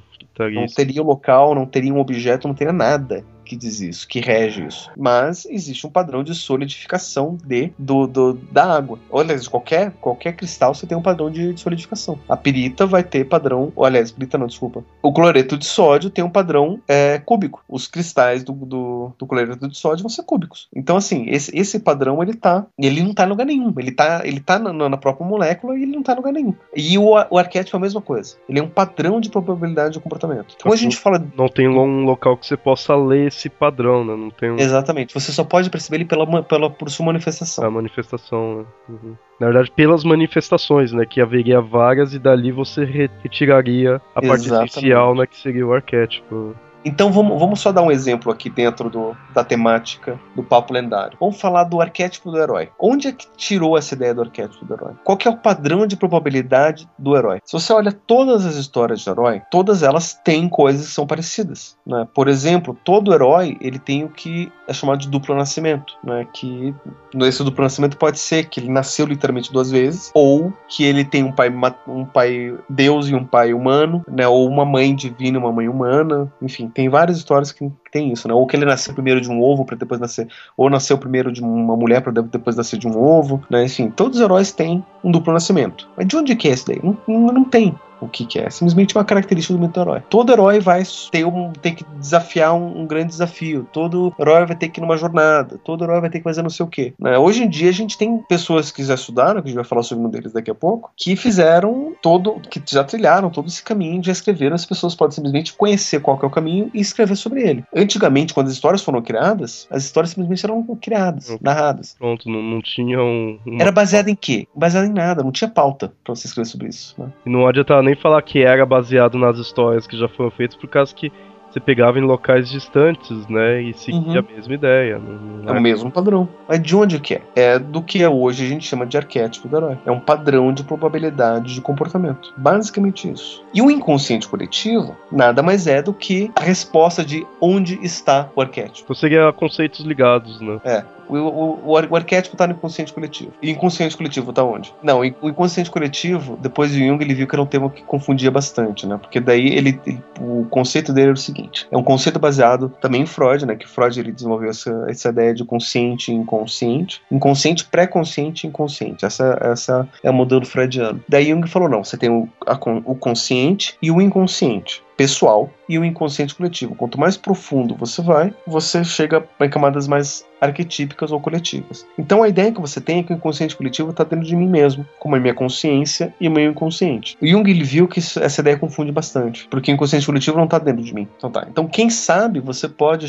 não teria local, não teria um objeto, não teria nada que diz isso, que rege isso. Mas existe um padrão de solidificação de, do, do da água. Olha, qualquer, qualquer cristal você tem um padrão de, de solidificação. A pirita vai ter padrão. Aliás, pirita não, desculpa. O cloreto de sódio tem um padrão é, cúbico. Os cristais do, do, do, cloreto de sódio vão ser cúbicos. Então, assim, esse, esse padrão ele tá. Ele não tá em lugar nenhum. Ele tá, ele tá na, na própria molécula e ele não tá em lugar nenhum. E o, o arquétipo é a mesma coisa. Ele é um padrão de probabilidade de comportamento. Então, a gente fala. Não tem um local que você possa ler esse padrão, né? Não tem um... Exatamente. Você só pode perceber ele pela, pela, por sua manifestação. A manifestação, né? Uhum. Na verdade, pelas manifestações, né? Que haveria várias e dali você retiraria a parte essencial, né? Que seria o arquétipo. Então vamos, vamos só dar um exemplo aqui dentro do, da temática do papo lendário. Vamos falar do arquétipo do herói. Onde é que tirou essa ideia do arquétipo do herói? Qual é o padrão de probabilidade do herói? Se você olha todas as histórias de herói, todas elas têm coisas que são parecidas. Né? Por exemplo, todo herói ele tem o que é chamado de duplo nascimento, né? que esse duplo nascimento pode ser que ele nasceu literalmente duas vezes, ou que ele tem um pai, um pai deus e um pai humano, né? ou uma mãe divina e uma mãe humana, enfim tem várias histórias que, tem isso, né? Ou que ele nasceu primeiro de um ovo para depois nascer, ou nasceu primeiro de uma mulher para depois nascer de um ovo, né? Enfim, todos os heróis têm um duplo nascimento. Mas de onde que é esse daí? Não, não tem o que, que, é. Simplesmente uma característica do mito do herói. Todo herói vai ter, um, ter que desafiar um, um, grande desafio. Todo herói vai ter que ir numa jornada. Todo herói vai ter que fazer não sei o quê. Né? Hoje em dia a gente tem pessoas que já estudaram, que a gente vai falar sobre um deles daqui a pouco, que fizeram todo, que já trilharam todo esse caminho, já escreveram. As pessoas podem simplesmente conhecer qual é o caminho e escrever sobre ele. Antigamente, quando as histórias foram criadas, as histórias simplesmente eram criadas, narradas. Pronto, não, não tinha um. Uma... Era baseado em quê? Baseado em nada, não tinha pauta pra você escrever sobre isso. Né? E não adianta nem falar que era baseado nas histórias que já foram feitas, por causa que você pegava em locais distantes, né? E seguia uhum. a mesma ideia. Não, é o mesmo padrão. Mas de onde que é? É do que é hoje a gente chama de arquétipo do herói. É um padrão de probabilidade de comportamento. Basicamente isso. E o inconsciente coletivo nada mais é do que a resposta de onde está o arquétipo. Então seria conceitos ligados, né? É. O, o, o, arquétipo está no inconsciente coletivo. E inconsciente coletivo está onde? Não, o inconsciente coletivo, depois de Jung, ele viu que era um tema que confundia bastante, né? Porque daí ele, ele o conceito dele era o seguinte: é um conceito baseado também em Freud, né? Que Freud ele desenvolveu essa, essa ideia de consciente e inconsciente, inconsciente, pré-consciente e inconsciente. Essa, essa é o modelo freudiano. Daí Jung falou: não, você tem o, a, o consciente e o inconsciente pessoal e o inconsciente coletivo. Quanto mais profundo você vai, você chega em camadas mais arquetípicas ou coletivas. Então a ideia que você tem é que o inconsciente coletivo está dentro de mim mesmo, como a minha consciência e o meu inconsciente. O Jung ele viu que essa ideia confunde bastante, porque o inconsciente coletivo não está dentro de mim. Então tá. Então quem sabe você pode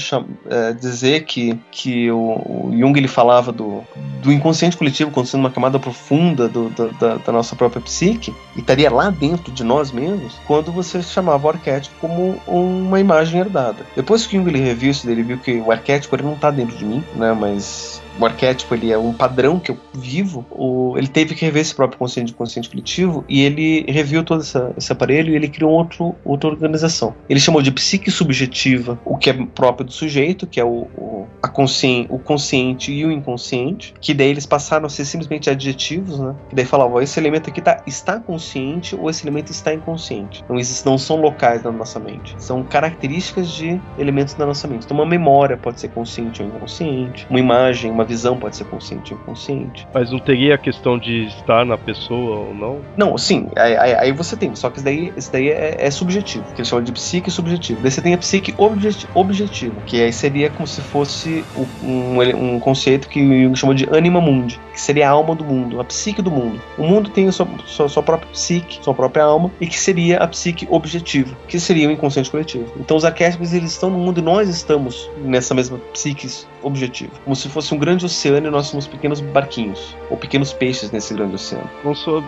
é, dizer que, que o, o, Jung ele falava do, do inconsciente coletivo como sendo uma camada profunda do, do, da, da, nossa própria psique e estaria lá dentro de nós mesmos quando você chamava o arquétipo como uma imagem herdada. Depois que o Jung ele reviu isso, ele viu que o arquétipo ele não está dentro de mim, né? Mas o arquétipo ele é um padrão que eu vivo, o, ele teve que rever esse próprio consciente consciente coletivo e ele reviu todo essa, esse aparelho e ele criou outro, outra organização. Ele chamou de psique subjetiva, o que é próprio do sujeito, que é o, o, a consci, o consciente e o inconsciente, que daí eles passaram a ser simplesmente adjetivos, né? Que daí falavam, esse elemento aqui tá, está consciente ou esse elemento está inconsciente. Então esses não são locais da nossa mente, são características de elementos da nossa mente. Então uma memória pode ser consciente ou inconsciente, uma imagem, uma uma visão pode ser consciente ou inconsciente. Mas não teria a questão de estar na pessoa ou não? Não, sim, aí, aí, você tem, só que isso daí, isso daí é, é subjetivo, que eles chamam de psique subjetivo. Daí você tem a psique objetivo, que aí seria como se fosse um, um, um conceito que Jung chamou de anima mundi, que seria a alma do mundo, a psique do mundo. O mundo tem a sua, sua, sua própria psique, sua própria alma, e que seria a psique objetiva, que seria o inconsciente coletivo. Então os arquétipos eles estão no mundo e nós estamos nessa mesma psique objetiva, como se fosse um grande oceano e nós somos pequenos barquinhos ou pequenos peixes nesse grande oceano. Não sou,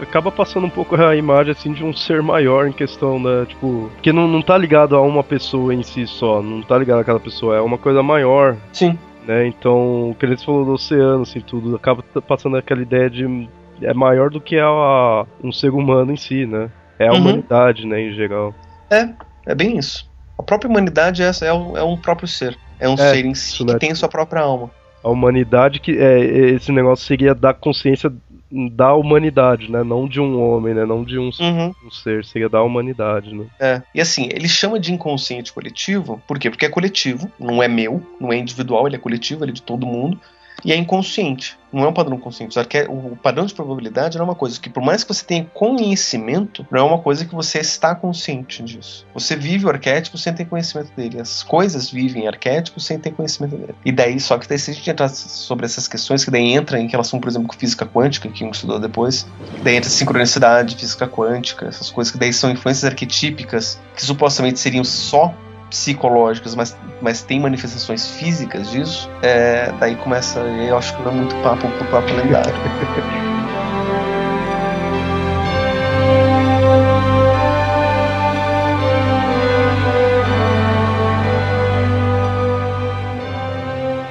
acaba passando um pouco a imagem assim de um ser maior em questão da, tipo, que não, não tá ligado a uma pessoa em si só, não tá ligado àquela pessoa, é uma coisa maior. Sim. Né? Então, o que eles falou do oceano, assim, tudo, acaba passando aquela ideia de é maior do que a, um ser humano em si, né? É a uhum. humanidade, né, em geral. É, é bem isso. A própria humanidade é, é, é um próprio ser. É um é, ser em si que tem sua própria alma. A humanidade que é esse negócio seria da consciência da humanidade, né? Não de um homem, né? Não de um, uhum. um, ser, seria da humanidade, né? É. E assim, ele chama de inconsciente coletivo, por quê? Porque é coletivo, não é meu, não é individual, ele é coletivo, ele é de todo mundo e é inconsciente. Não é um padrão consciente. O padrão de probabilidade não é uma coisa que, por mais que você tenha conhecimento, não é uma coisa que você está consciente disso. Você vive o arquétipo sem ter conhecimento dele. As coisas vivem arquétipos sem ter conhecimento dele. E daí, só que daí, se a gente entrar sobre essas questões, que daí entra em relação, por exemplo, com física quântica, que gente estudou depois, daí entra sincronicidade, física quântica, essas coisas que daí são influências arquetípicas, que supostamente seriam só psicológicas, mas, mas tem manifestações físicas disso, é, daí começa, eu acho que é muito papo pro próprio lendário. (laughs)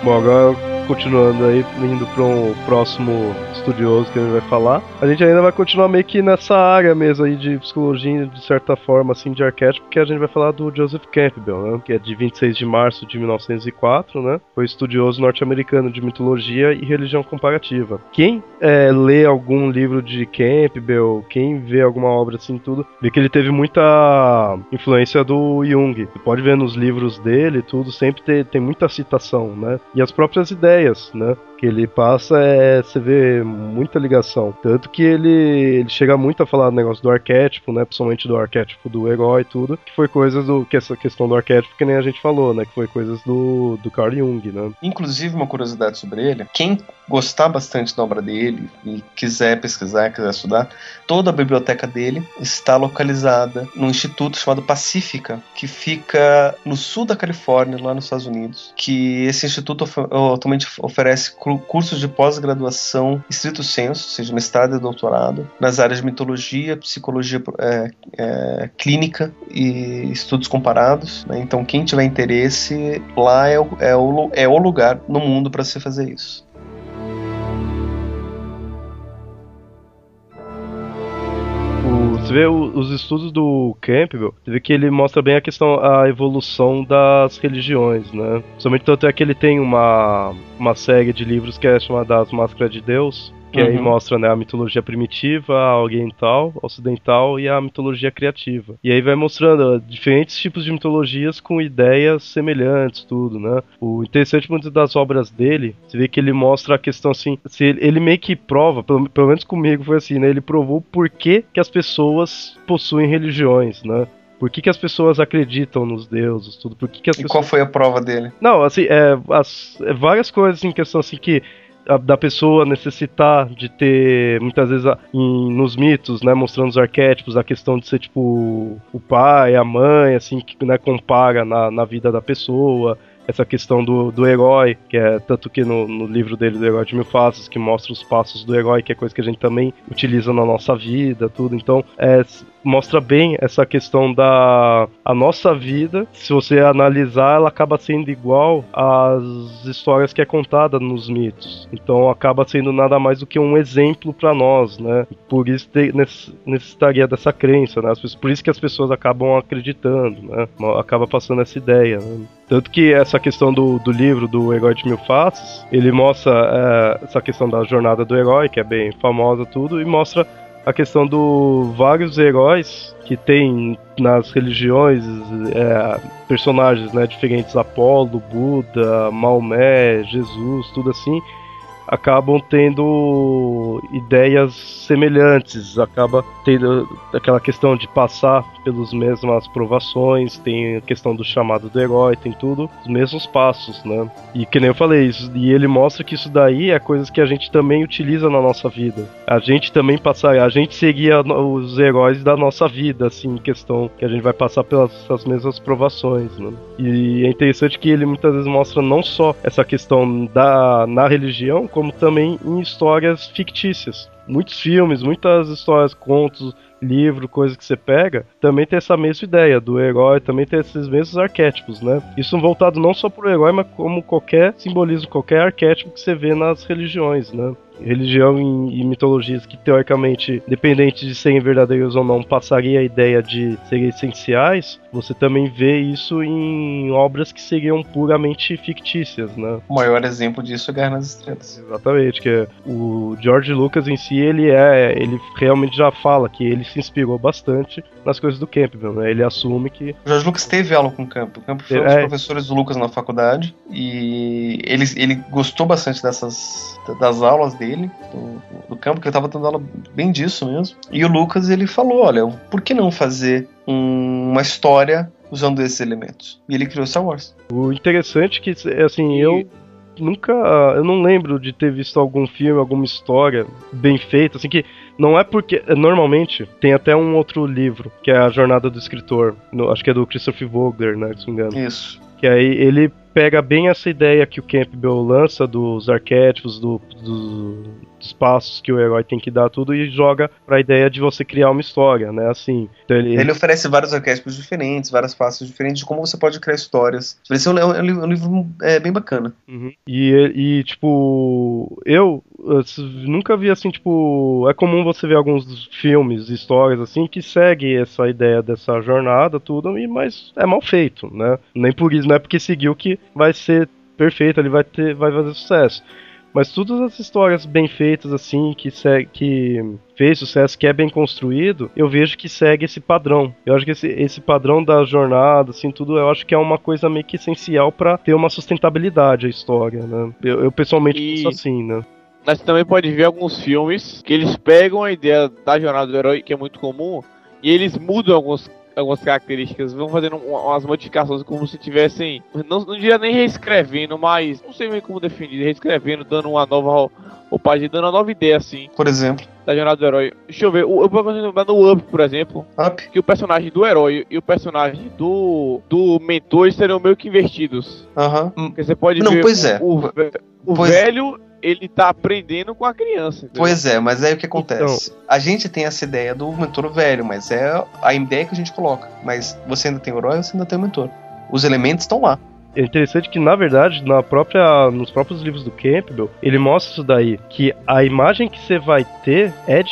Bom, agora continuando aí, indo para um próximo estudioso que a gente vai falar. A gente ainda vai continuar meio que nessa área mesmo aí de psicologia, de certa forma, assim, de arquétipo, que a gente vai falar do Joseph Campbell, né? Que é de 26 de março de 1904, né? Foi estudioso norte-americano de mitologia e religião comparativa. Quem é, lê algum livro de Campbell, quem vê alguma obra assim, tudo, vê que ele teve muita influência do Jung. Você pode ver nos livros dele, tudo, sempre tem, tem muita citação, né? E as próprias ideias, né? Que ele passa é você vê muita ligação. Tanto que ele, ele chega muito a falar do negócio do arquétipo, né? Principalmente do arquétipo do herói e tudo, que foi coisas do. que essa questão do arquétipo que nem a gente falou, né? Que foi coisas do, do Carl Jung, né? Inclusive, uma curiosidade sobre ele, quem gostar bastante da obra dele e quiser pesquisar, quiser estudar, toda a biblioteca dele está localizada num instituto chamado Pacífica, que fica no sul da Califórnia, lá nos Estados Unidos. Que esse instituto atualmente oferece cursos de pós-graduação estrito senso, ou seja, mestrado e doutorado, nas áreas de mitologia, psicologia é, é, clínica e estudos comparados. Né? Então, quem tiver interesse, lá é o, é o, é o lugar no mundo para se fazer isso. Você vê os estudos do Campbell, você vê que ele mostra bem a questão, a evolução das religiões, né? Somente tanto é que ele tem uma, uma série de livros que é chamada As Máscaras de Deus, que uhum. aí mostra né, a mitologia primitiva, a oriental, ocidental e a mitologia criativa. E aí vai mostrando diferentes tipos de mitologias com ideias semelhantes, tudo, né? O interessante muito das obras dele, você vê que ele mostra a questão assim, se ele, ele meio que prova, pelo, pelo menos comigo foi assim, né? Ele provou por que, que as pessoas possuem religiões, né? Por que, que as pessoas acreditam nos deuses, tudo? Por que, que as e pessoas... qual foi a prova dele? Não, assim, é, as, é várias coisas em questão assim que da pessoa necessitar de ter, muitas vezes, em, nos mitos, né, mostrando os arquétipos, a questão de ser, tipo, o pai, a mãe, assim, que né, compara na, na vida da pessoa, essa questão do, do herói, que é tanto que no, no livro dele, do Herói de Mil Faces, que mostra os passos do herói, que é coisa que a gente também utiliza na nossa vida, tudo. Então, é, mostra bem essa questão da a nossa vida. Se você analisar, ela acaba sendo igual às histórias que é contada nos mitos. Então acaba sendo nada mais do que um exemplo para nós, né? Por isso necessitaria dessa crença, né? Por isso que as pessoas acabam acreditando, né? Acaba passando essa ideia. Né? Tanto que essa questão do, do livro do Herói de Mil Faces, ele mostra é, essa questão da jornada do herói, que é bem famosa tudo, e mostra a questão do vários heróis que tem nas religiões é, personagens né, diferentes, Apolo, Buda, Maomé, Jesus, tudo assim, acabam tendo ideias semelhantes, acaba tendo aquela questão de passar pelas mesmas provações, tem a questão do chamado do herói, tem tudo, os mesmos passos, né? E que nem eu falei, isso, e ele mostra que isso daí é coisas que a gente também utiliza na nossa vida. A gente também passar, a gente seguia os heróis da nossa vida, assim, questão que a gente vai passar pelas mesmas provações, né? E é interessante que ele muitas vezes mostra não só essa questão da na religião, como também em histórias fictícias. Muitos filmes, muitas histórias, contos, livro, coisa que você pega, também tem essa mesma ideia do herói, também tem esses mesmos arquétipos, né? Isso voltado não só pro herói, mas como qualquer simbolismo, qualquer arquétipo que você vê nas religiões, né? religião e, mitologias que teoricamente, dependente de serem verdadeiros ou não, passaria a ideia de serem essenciais, você também vê isso em obras que seriam puramente fictícias, né? O maior exemplo disso é Guerra nas Estrelas. Exatamente, que é o George Lucas em si, ele é, ele realmente já fala que ele se inspirou bastante nas coisas do Campbell, né? Ele assume que... O George Lucas teve aula com o Campbell. O Campbell foi um dos é... professores do Lucas na faculdade e ele, ele gostou bastante dessas das aulas dele, do, do campo, que ele estava dando aula bem disso mesmo. E o Lucas, ele falou, olha, por que não fazer um, uma história usando esses elementos? E ele criou Star Wars. O interessante é que, assim, eu nunca. Eu não lembro de ter visto algum filme, alguma história bem feita, assim, que não é porque. Normalmente, tem até um outro livro, que é A Jornada do Escritor. No, acho que é do Christopher Vogler, né? Se não me engano. Isso. Que aí ele pega bem essa ideia que o Campbell lança dos arquétipos, do, do, dos passos que o herói tem que dar tudo e joga para a ideia de você criar uma história, né? Assim. Então ele... ele oferece vários arquétipos diferentes, vários passos diferentes de como você pode criar histórias. Esse é um, é um livro é, bem bacana. Uhum. E, e, tipo, eu, eu nunca vi assim, tipo, é comum você ver alguns filmes, histórias assim que segue essa ideia dessa jornada, tudo, e mas é mal feito, né? Nem por isso, não é porque seguiu que vai ser perfeito, ele vai ter, vai fazer sucesso. Mas todas as histórias bem feitas, assim, que, que fez sucesso, que é bem construído, eu vejo que segue esse padrão. Eu acho que esse, esse padrão da jornada, assim, tudo, eu acho que é uma coisa meio que essencial para ter uma sustentabilidade a história, né? Eu, eu pessoalmente e... penso assim, né? Nós também pode ver alguns filmes que eles pegam a ideia da jornada do herói, que é muito comum, e eles mudam alguns algumas características, vão fazendo umas modificações como se tivessem, não, não diria nem reescrevendo, mas não sei bem como definir, reescrevendo, dando uma nova roupagem, dando uma nova ideia, assim. Por exemplo. Da jornada do herói. Deixa eu ver, eu posso lembrar no Up, por exemplo. Up? Que o personagem do herói e o personagem do, do mentor seriam meio que invertidos. Aham. Uhum. Porque você pode não, ver pois é. o, o, o pois velho ele tá aprendendo com a criança. Entendeu? Pois é, mas aí o que acontece? Então, a gente tem essa ideia do mentor velho, mas é a ideia que a gente coloca. Mas você ainda tem o herói, você ainda tem o mentor. Os elementos estão lá. É interessante que, na verdade, na própria, nos próprios livros do Campbell, ele mostra isso daí, que a imagem que você vai ter é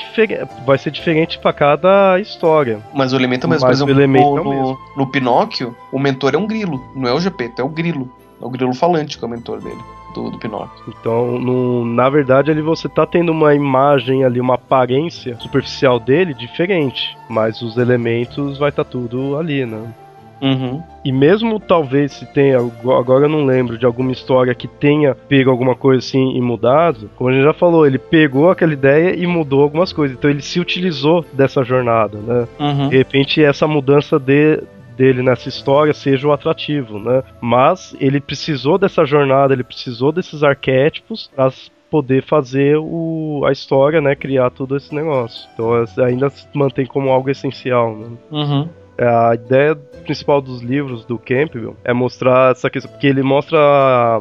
vai ser diferente para cada história. Mas o elemento é o mesmo. Mas Por exemplo, o elemento no, é o mesmo. no Pinóquio, o mentor é um grilo, não é o Gepeto, é o grilo. O grilo falante que é o mentor dele do, do Pinóquio. Então, no, na verdade, ali você tá tendo uma imagem ali, uma aparência superficial dele diferente, mas os elementos vai estar tá tudo ali, né? Uhum. E mesmo talvez se tenha, agora eu não lembro de alguma história que tenha pego alguma coisa assim e mudado, como a gente já falou, ele pegou aquela ideia e mudou algumas coisas. Então ele se utilizou dessa jornada, né? Uhum. De repente essa mudança de, dele nessa história seja o atrativo, né? Mas ele precisou dessa jornada, ele precisou desses arquétipos para poder fazer o, a história, né? Criar todo esse negócio. Então ainda se mantém como algo essencial, né? Uhum. É, a ideia principal dos livros do Campbell é mostrar essa questão, porque ele mostra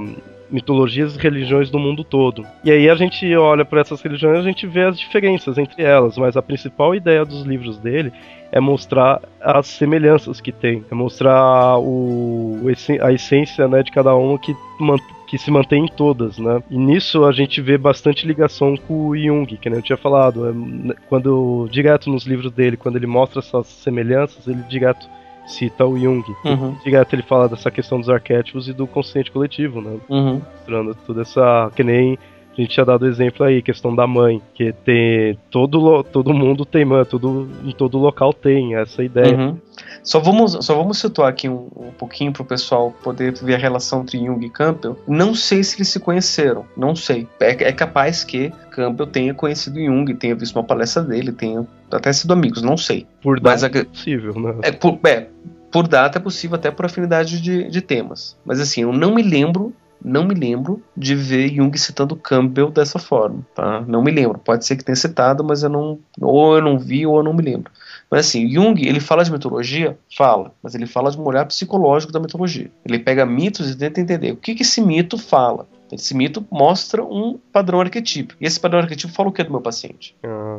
mitologias e religiões do mundo todo. E aí a gente olha para essas religiões e a gente vê as diferenças entre elas, mas a principal ideia dos livros dele é mostrar as semelhanças que tem, é mostrar o, a essência né, de cada uma que, que se mantém em todas, né? E nisso a gente vê bastante ligação com o Jung, que eu tinha falado, é, quando direto nos livros dele, quando ele mostra essas semelhanças, ele direto cita o Jung. Uhum. Direto ele fala dessa questão dos arquétipos e do consciente coletivo, né? Uhum. Mostrando toda essa. que nem A gente tinha dado exemplo aí, questão da mãe, que tem todo, todo mundo tem mãe, todo, em todo local tem essa ideia. Uhum. Só vamos, só vamos situar aqui um, um pouquinho para o pessoal poder ver a relação entre Jung e Campbell. Não sei se eles se conheceram, não sei. É, é capaz que Campbell tenha conhecido Jung, tenha visto uma palestra dele, tenha até sido amigos, não sei. Por Mas é possível, né? É, por, é, por data é possível até por afinidade de, de temas. Mas assim, eu não me lembro não me lembro de ver Jung citando Campbell dessa forma, tá? Não me lembro. Pode ser que tenha citado, mas eu não, ou eu não vi ou eu não me lembro. Mas assim, Jung, ele fala de mitologia? Fala, mas ele fala de um olhar psicológico da mitologia. Ele pega mitos e tenta entender o que, que esse mito fala. Esse mito mostra um padrão arquetípico. E esse padrão arquetípico fala o que do meu paciente?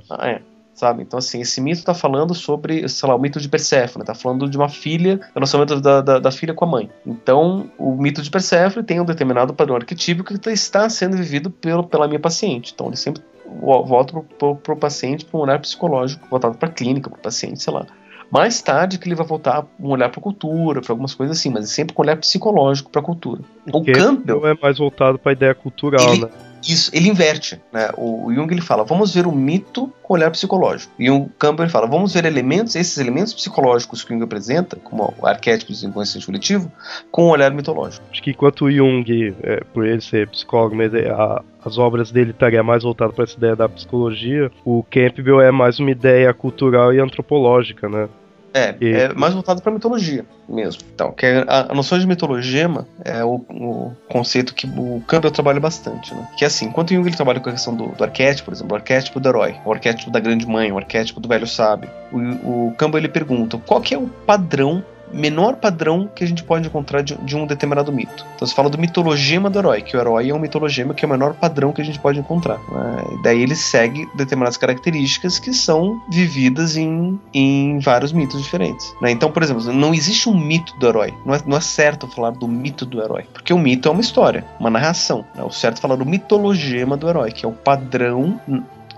Ah, é sabe? Então, assim, esse mito está falando sobre, sei lá, o mito de Perséfone, está falando de uma filha, relacionamento da, da, da, filha com a mãe. Então, o mito de Perséfone tem um determinado padrão arquetípico que está sendo vivido pelo, pela minha paciente. Então, ele sempre volta para o paciente para um olhar psicológico, voltado para a clínica, para o paciente, sei lá. Mais tarde que ele vai voltar um olhar para a cultura, para algumas coisas assim, mas sempre com um olhar psicológico para a cultura. O Campbell é mais voltado para a ideia cultural, ele, né? Isso, ele inverte, né? O, o, Jung ele fala, vamos ver o mito com olhar psicológico. E o Campbell ele fala, vamos ver elementos, esses elementos psicológicos que o Jung apresenta, como arquétipos do inconsciente coletivo, com um olhar mitológico. Acho que enquanto o Jung, é, por ele ser psicólogo, mas é, a, as obras dele estariam mais voltadas para essa ideia da psicologia, o Campbell é mais uma ideia cultural e antropológica, né? É, e... é mais voltado para mitologia mesmo. Então, que é, a, a, noção de mitologema é o, o, conceito que o Campbell trabalha bastante, né? Que é assim, enquanto Jung ele trabalha com a questão do, do arquétipo, por exemplo, o arquétipo do herói, o arquétipo da grande mãe, o arquétipo do velho sábio, o, o Campbell ele pergunta qual que é o padrão menor padrão que a gente pode encontrar de, de, um determinado mito. Então você fala do mitologema do herói, que o herói é um mitologema que é o menor padrão que a gente pode encontrar. Né? Daí ele segue determinadas características que são vividas em, em vários mitos diferentes. Né? Então, por exemplo, não existe um mito do herói. Não é, não é certo falar do mito do herói, porque o mito é uma história, uma narração. Né? O certo é falar do mitologema do herói, que é o padrão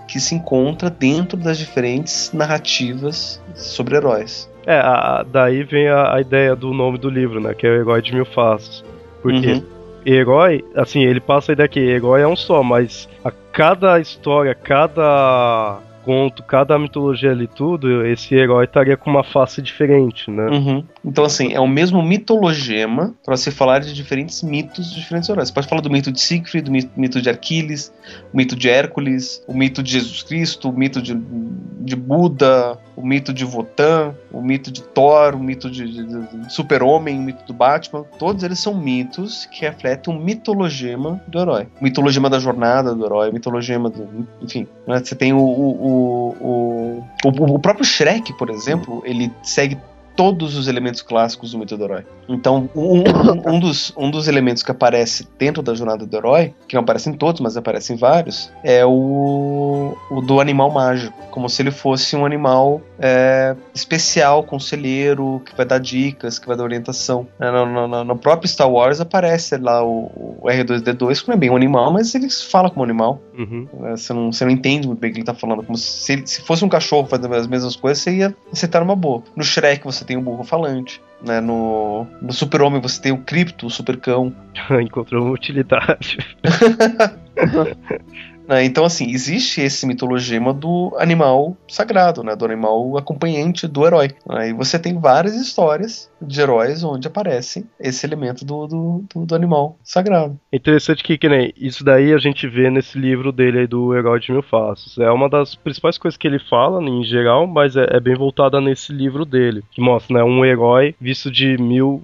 que se encontra dentro das diferentes narrativas sobre heróis. É, a, daí vem a, a, ideia do nome do livro, né? Que é o Herói de Mil Faces. Porque uhum. herói, assim, ele passa a ideia que herói é um só, mas a cada história, cada conto, cada mitologia ali tudo, esse herói estaria com uma face diferente, né? Uhum. Então, assim, é o mesmo mitologema para se falar de diferentes mitos de diferentes heróis. Você pode falar do mito de Siegfried, do mito de Aquiles, o mito de Hércules, o mito de Jesus Cristo, o mito de, de Buda, o mito de Votan, o mito de Thor, o mito de, de, de Super-Homem, o mito do Batman. Todos eles são mitos que refletem um mitologema do herói. O mitologema da jornada do herói, o mitologema do. Enfim, né? você tem o, o, o, o, o próprio Shrek, por exemplo, ele segue todos os elementos clássicos do mito do herói. Então, um, um, (coughs) um, dos, um dos elementos que aparece dentro da jornada do herói, que não aparece em todos, mas aparece em vários, é o, o do animal mágico. Como se ele fosse um animal é, especial, conselheiro, que vai dar dicas, que vai dar orientação. É, no, no, no próprio Star Wars aparece lá o, o, R2D2, que não é bem um animal, mas ele fala como animal. Uhum. É, você, não, você não entende muito bem o que ele está falando. Como se, se fosse um cachorro fazendo as mesmas coisas, você ia acertar uma boa. No Shrek você tem o burro falante. Né, no, no Super-Homem você tem o Cripto, o Super-Cão. (laughs) Encontrou uma utilidade. (laughs) Né? Então, assim, existe esse mitologema do animal sagrado, né? do animal acompanhante do herói. Né? E você tem várias histórias de heróis onde aparece esse elemento do, do, do, do animal sagrado. Interessante que, que nem isso daí a gente vê nesse livro dele aí do Herói de Mil Faces. É uma das principais coisas que ele fala, em geral, mas é, é bem voltada nesse livro dele, que mostra né, um herói visto de mil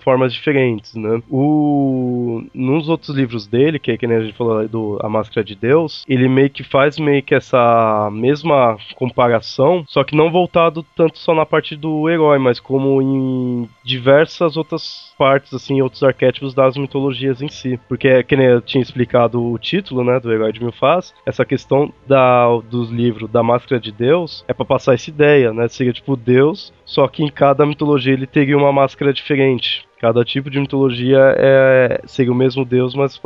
formas diferentes, né? O nos outros livros dele, que é que nem a gente falou do A Máscara de Deus, ele meio que faz meio que essa mesma comparação, só que não voltado tanto só na parte do herói, mas como em diversas outras partes, assim, outros arquétipos das mitologias em si. Porque, que nem eu tinha explicado o título, né, do Herói de Mil Faz, essa questão da, dos livros da Máscara de Deus é para passar essa ideia, né, seria tipo Deus, só que em cada mitologia ele teria uma máscara diferente Cada tipo de mitologia é seria o mesmo Deus, mas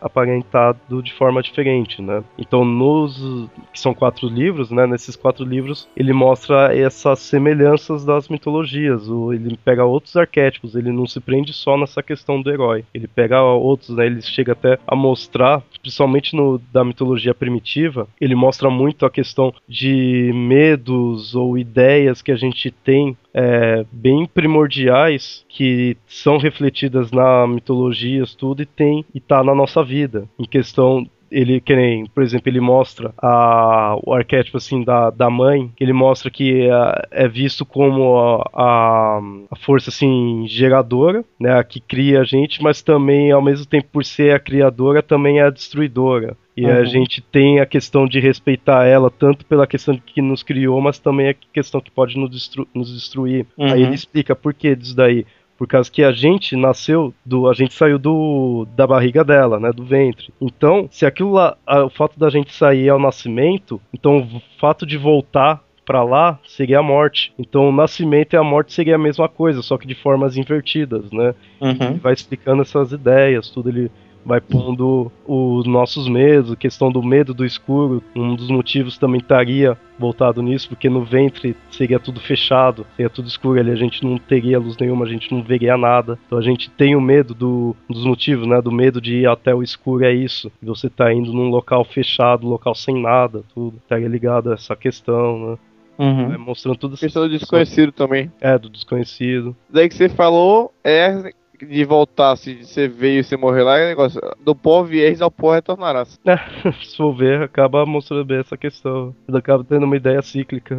aparentado de forma diferente, né? Então, nos que são quatro livros, né? Nesses quatro livros, ele mostra essas semelhanças das mitologias. Ele pega outros arquétipos, ele não se prende só nessa questão do herói. Ele pega outros, né? Ele chega até a mostrar, principalmente no da mitologia primitiva, ele mostra muito a questão de medos ou ideias que a gente tem é, bem primordiais que são refletidas na mitologia, tudo e tem e tá na nossa vida. Em questão ele que nem, por exemplo, ele mostra a, o arquétipo assim da, da mãe, ele mostra que é, é visto como a, a, força assim geradora, né, a que cria a gente, mas também ao mesmo tempo por ser a criadora também é a destruidora. E uhum. a gente tem a questão de respeitar ela, tanto pela questão de que nos criou, mas também a questão que pode nos, destru nos destruir. Uhum. Aí ele explica por que disso daí. Por causa que a gente nasceu do. A gente saiu do da barriga dela, né? Do ventre. Então, se aquilo lá. O fato da gente sair ao nascimento, então o fato de voltar para lá seria a morte. Então o nascimento e a morte seria a mesma coisa, só que de formas invertidas, né? Uhum. Vai explicando essas ideias, tudo ele vai pondo os nossos medos, a questão do medo do escuro. Um dos motivos também estaria voltado nisso, porque no ventre seria tudo fechado, seria tudo escuro ali, a gente não teria luz nenhuma, a gente não veria nada. Então a gente tem o medo do, dos motivos, né? Do medo de ir até o escuro é isso. Você tá indo num local fechado, local sem nada, tudo. Estaria ligado a essa questão, né? Uhum. Mostrando tudo questão do desconhecido também. É, do desconhecido. Daí que você falou é de voltar, se você veio e você morrer lá, é negócio. Do pó vieres ao pó retornarás. É, (laughs) se for ver, acaba mostrando bem essa questão. Ele acaba tendo uma ideia cíclica.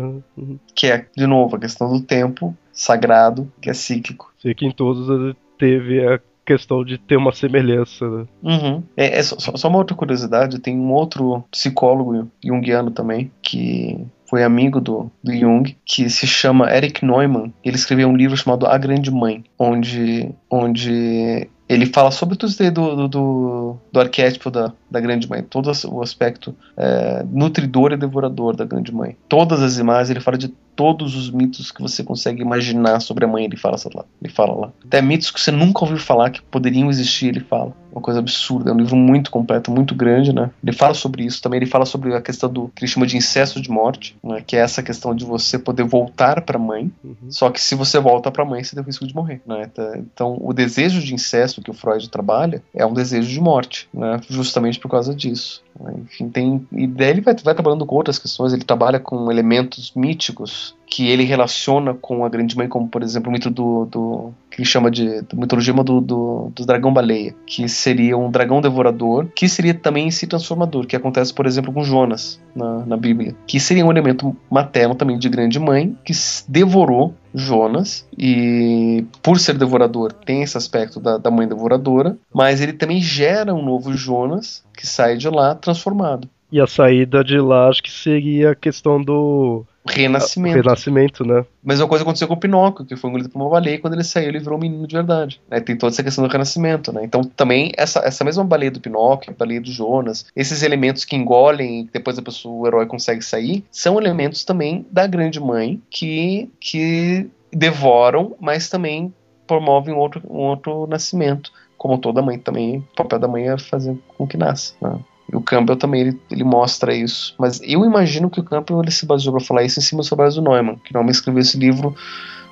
Que é, de novo, a questão do tempo sagrado, que é cíclico. Sei que em todos teve a questão de ter uma semelhança. Né? Uhum. É, é só, só, uma outra curiosidade, tem um outro psicólogo junguiano também, que foi amigo do, do Jung, que se chama Eric Neumann. Ele escreveu um livro chamado A Grande Mãe, onde, onde ele fala sobre tudo isso do, do, do, arquétipo da, da grande mãe, todo o aspecto é, nutridor e devorador da grande mãe. Todas as imagens, ele fala de todos os mitos que você consegue imaginar sobre a mãe, ele fala lá. Ele fala lá. Até mitos que você nunca ouviu falar que poderiam existir, ele fala. Uma coisa absurda. É um livro muito completo, muito grande, né? Ele fala sobre isso também. Ele fala sobre a questão do que ele chama de incesto de morte, né? Que é essa questão de você poder voltar para a mãe. Uhum. Só que se você volta para a mãe, você tem o risco de morrer, né? Tá, então, o desejo de incesto que o Freud trabalha é um desejo de morte, né? Justamente por causa disso. Enfim, tem. E daí ele vai, vai trabalhando com outras questões, ele trabalha com elementos míticos que ele relaciona com a grande mãe, como por exemplo o mito do, do que ele chama de mitologia do, do, do, dragão baleia, que seria um dragão devorador, que seria também si transformador, que acontece por exemplo com Jonas na, na Bíblia, que seria um elemento materno também de grande mãe que devorou Jonas e por ser devorador tem esse aspecto da, da mãe devoradora, mas ele também gera um novo Jonas que sai de lá transformado. E a saída de lá acho que seria a questão do Renascimento. Renascimento, né? Mesma coisa aconteceu com o Pinóquio, que foi engolido por uma baleia e quando ele saiu ele virou um menino de verdade. Né? Tem toda essa questão do renascimento, né? Então também essa, essa mesma baleia do Pinóquio, a baleia do Jonas, esses elementos que engolem e depois a pessoa, o herói consegue sair, são elementos também da grande mãe que, que devoram, mas também promovem um outro, um outro nascimento. Como toda mãe também, o papel da mãe é fazer com que nasça. Né? E o Campbell também ele, ele, mostra isso. Mas eu imagino que o Campbell ele se baseou para falar isso em cima dos trabalhos do Neumann, que Neumann escreveu esse livro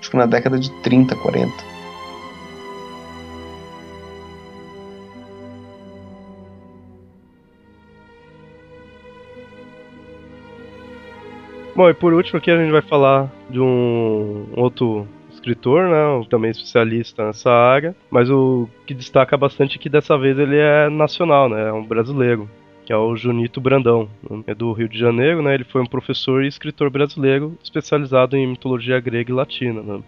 acho que na década de 30, 40. Bom, e por último aqui a gente vai falar de um outro escritor, né, também especialista nessa área, mas o que destaca bastante é que dessa vez ele é nacional, né, é um brasileiro que é o Junito Brandão, né? é do Rio de Janeiro, né? Ele foi um professor e escritor brasileiro especializado em mitologia grega e latina, né?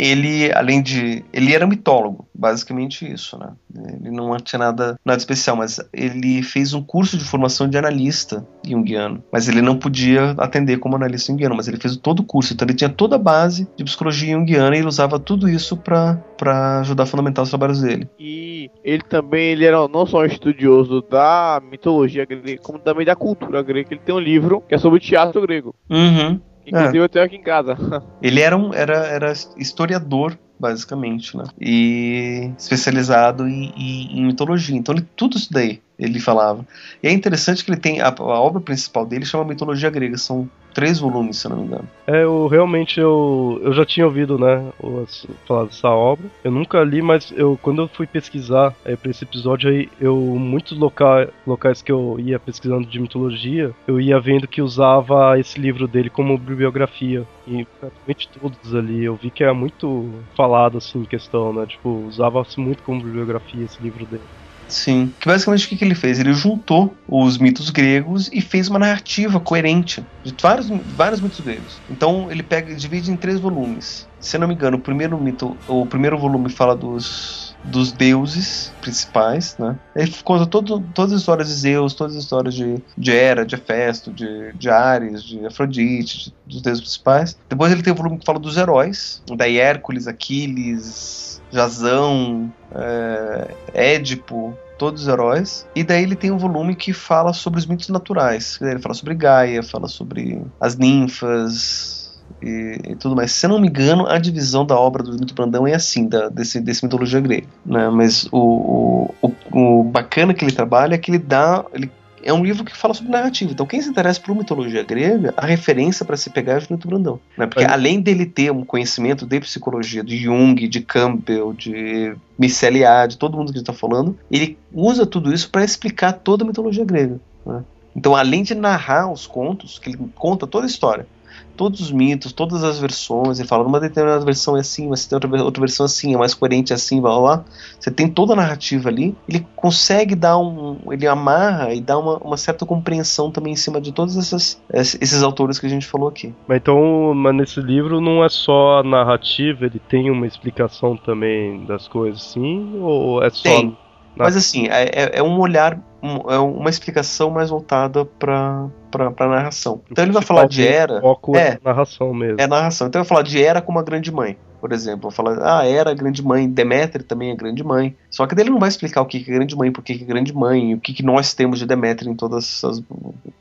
Ele, além de. Ele era mitólogo, basicamente isso, né? Ele não tinha nada, nada especial, mas ele fez um curso de formação de analista junguiano. Mas ele não podia atender como analista junguiano, mas ele fez todo o curso. Então ele tinha toda a base de psicologia junguiana e ele usava tudo isso para ajudar a fundamentar os trabalhos dele. E ele também ele era não só um estudioso da mitologia grega, como também da cultura grega. Ele tem um livro que é sobre o teatro grego. Uhum. Inclusive é. eu tenho aqui em casa. (laughs) Ele era um era, era historiador basicamente, né? E especializado em, em, em mitologia. Então, ele, tudo isso daí ele falava. E é interessante que ele tem. A, a, obra principal dele chama Mitologia Grega. São três volumes, se eu não me engano. É, eu realmente eu, eu já tinha ouvido, né, falar dessa obra. Eu nunca li, mas eu quando eu fui pesquisar é, para esse episódio aí, eu muitos loca, locais que eu ia pesquisando de mitologia, eu ia vendo que usava esse livro dele como bibliografia. E praticamente todos ali, eu vi que era muito falado assim em questão, né? Tipo, usava-se muito como bibliografia esse livro dele. Sim. Que basicamente o que, que ele fez? Ele juntou os mitos gregos e fez uma narrativa coerente de vários, vários mitos gregos. Então ele pega, divide em três volumes. Se eu não me engano, o primeiro mito, o primeiro volume fala dos dos deuses principais, né? Ele conta todo, todas as histórias de Zeus, todas as histórias de, de Hera, de Hefesto, de, de Ares, de Afrodite, de, dos deuses principais. Depois ele tem o volume que fala dos heróis, daí Hércules, Aquiles, Jazão, é, Édipo, todos os heróis. E daí ele tem um volume que fala sobre os mitos naturais. Ele fala sobre Gaia, fala sobre as ninfas, e, e, tudo mais. Se eu não me engano, a divisão da obra do Mito Brandão é assim, da, desse, desse mitologia grega. Né? Mas o, o, o, bacana que ele trabalha é que ele dá. Ele é um livro que fala sobre narrativa. Então, quem se interessa por mitologia grega, a referência para se pegar é o Mito Brandão. Né? Porque é. além dele ter um conhecimento de psicologia, de Jung, de Campbell, de Michel de todo mundo que a gente está falando, ele usa tudo isso para explicar toda a mitologia grega. Né? Então, além de narrar os contos, que ele conta toda a história, todos os mitos, todas as versões, ele fala, uma determinada versão é assim, mas tem outra, outra versão assim, é mais coerente assim, blá, blá blá. Você tem toda a narrativa ali, ele consegue dar um. ele amarra e dá uma, uma certa compreensão também em cima de todos esses, esses autores que a gente falou aqui. Mas então, mas nesse livro não é só a narrativa, ele tem uma explicação também das coisas, sim? Ou é só. Tem. Mas assim, é, é, é um olhar, um, é uma explicação mais voltada para para narração. Então ele vai falar de Era. Foco é, é narração mesmo. É narração. Então ele vai falar de Era como a grande mãe, por exemplo. Vai falar, ah, Era a grande mãe, Deméter também é grande mãe. Só que ele não vai explicar o que é grande mãe, por que é grande mãe, o que, que nós temos de Deméter em todas as,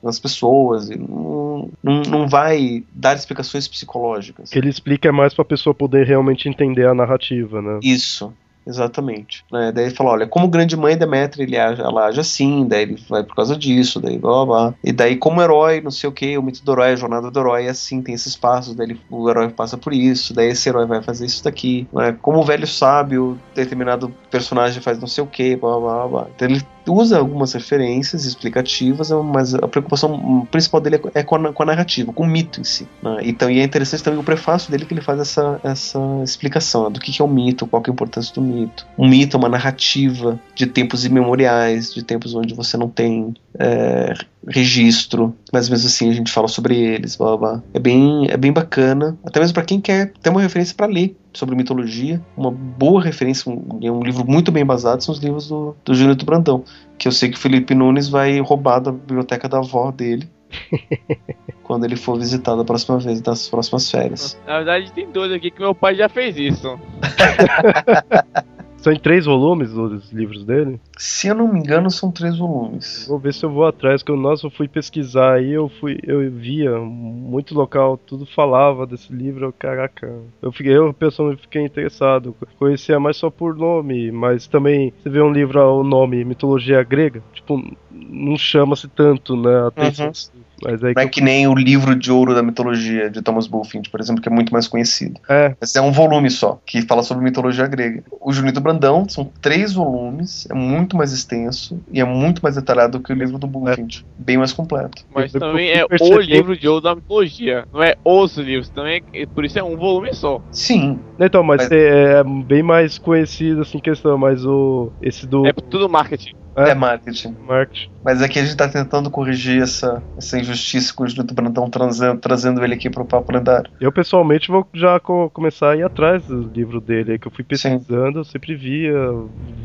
as pessoas. Não, não, não vai dar explicações psicológicas. O que ele explica é mais para a pessoa poder realmente entender a narrativa, né? Isso. Exatamente. Né? Daí ele fala, olha, como grande mãe Deméter, ele age, ela age assim, daí ele vai por causa disso, daí blá, blá. E daí como herói, não sei o que, o mito do herói, a jornada do herói é assim, tem esses passos, daí ele, o herói passa por isso, daí esse herói vai fazer isso daqui. Né? Como o velho sábio, determinado personagem faz não sei o que, blá, blá, blá. Então ele usa algumas referências explicativas, mas a preocupação principal dele é com a, com a narrativa, com o mito em si. Né? Então, e é interessante também o prefácio dele que ele faz essa, essa explicação né, do que, que é o mito, qual é a importância do mito. Um mito é uma narrativa de tempos imemoriais, de tempos onde você não tem é, registro, mas mesmo assim a gente fala sobre eles, blá, blá. É bem, é bem bacana, até mesmo para quem quer ter uma referência para ler sobre mitologia, uma boa referência, um, é um livro muito bem basado, são os livros do, do Brandão, que eu sei que o Felipe Nunes vai roubar da biblioteca da avó dele. (laughs) quando ele for visitar da próxima vez, das próximas férias. Na verdade, tem dois aqui que meu pai já fez isso. (laughs) São em três volumes os livros dele? Se eu não me engano, são três volumes. Vou ver se eu vou atrás, que nossa, eu fui pesquisar aí, eu fui, eu via muito local, tudo falava desse livro, eu, caraca. Eu fiquei, eu pessoalmente fiquei interessado. Conhecia mais só por nome, mas também você vê um livro, o nome Mitologia Grega, tipo, não chama-se tanto, né, atenção. Uhum. Mas aí não é que nem o livro de ouro da mitologia de Thomas Bulfinch, por exemplo, que é muito mais conhecido. É. Esse é um volume só, que fala sobre mitologia grega. O Junito Brandão são três volumes, é muito mais extenso e é muito mais detalhado que o livro do Bulfinch. É. Bem mais completo. Mas também é o livro de ouro da mitologia, não é os livros. Também é, por isso é um volume só. Sim. Então, mas, mas... é bem mais conhecido assim questão, mas o esse do É tudo marketing. É, é marketing. Marketing. Mas aqui a gente tá tentando corrigir essa, essa injustiça com o Junito Brandão trazendo, trazendo ele aqui pro Papo Lendário. Eu pessoalmente vou já co começar a ir atrás do livro dele, que eu fui pesquisando, Sim. eu sempre via,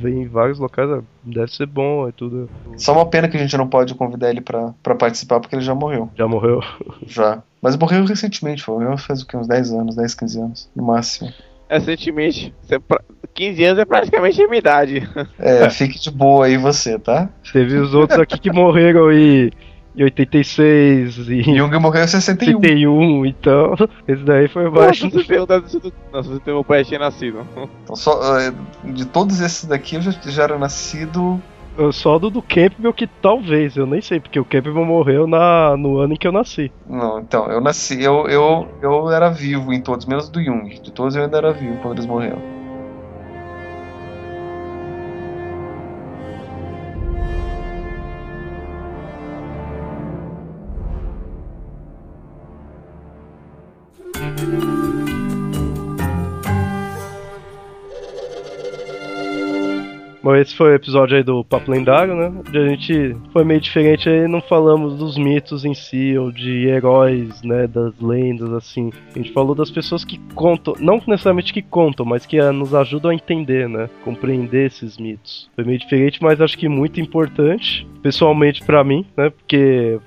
vem em vários locais, ah, deve ser bom e tudo. Só uma pena que a gente não pode convidar ele para participar, porque ele já morreu. Já morreu? Já. Mas morreu recentemente, morreu faz o que, uns 10 anos, 10, 15 anos, no máximo recentemente. 15 anos é praticamente a minha idade. É, fique de boa aí você, tá? Teve os outros aqui que morreram e em 86 e Jung morreu em 61. 61, então esse daí foi baixo. Nossa, você tem, Nossa, você o pai tinha nascido. Então, só, eh, de todos esses daqui, eu já, já era nascido. Só do do Campbell que talvez, eu nem sei, porque o Campbell morreu na, no ano em que eu nasci. Não, então, eu nasci. Eu, eu, eu era vivo em todos, menos do Jung. De todos eu ainda era vivo quando eles morreram. Bom, esse foi o episódio aí do Papo Lendário, né? Onde a gente foi meio diferente aí, não falamos dos mitos em si, ou de heróis, né? Das lendas, assim. A gente falou das pessoas que contam, não necessariamente que contam, mas que ah, nos ajudam a entender, né? Compreender esses mitos. Foi meio diferente, mas acho que muito importante, pessoalmente pra mim, né? Porque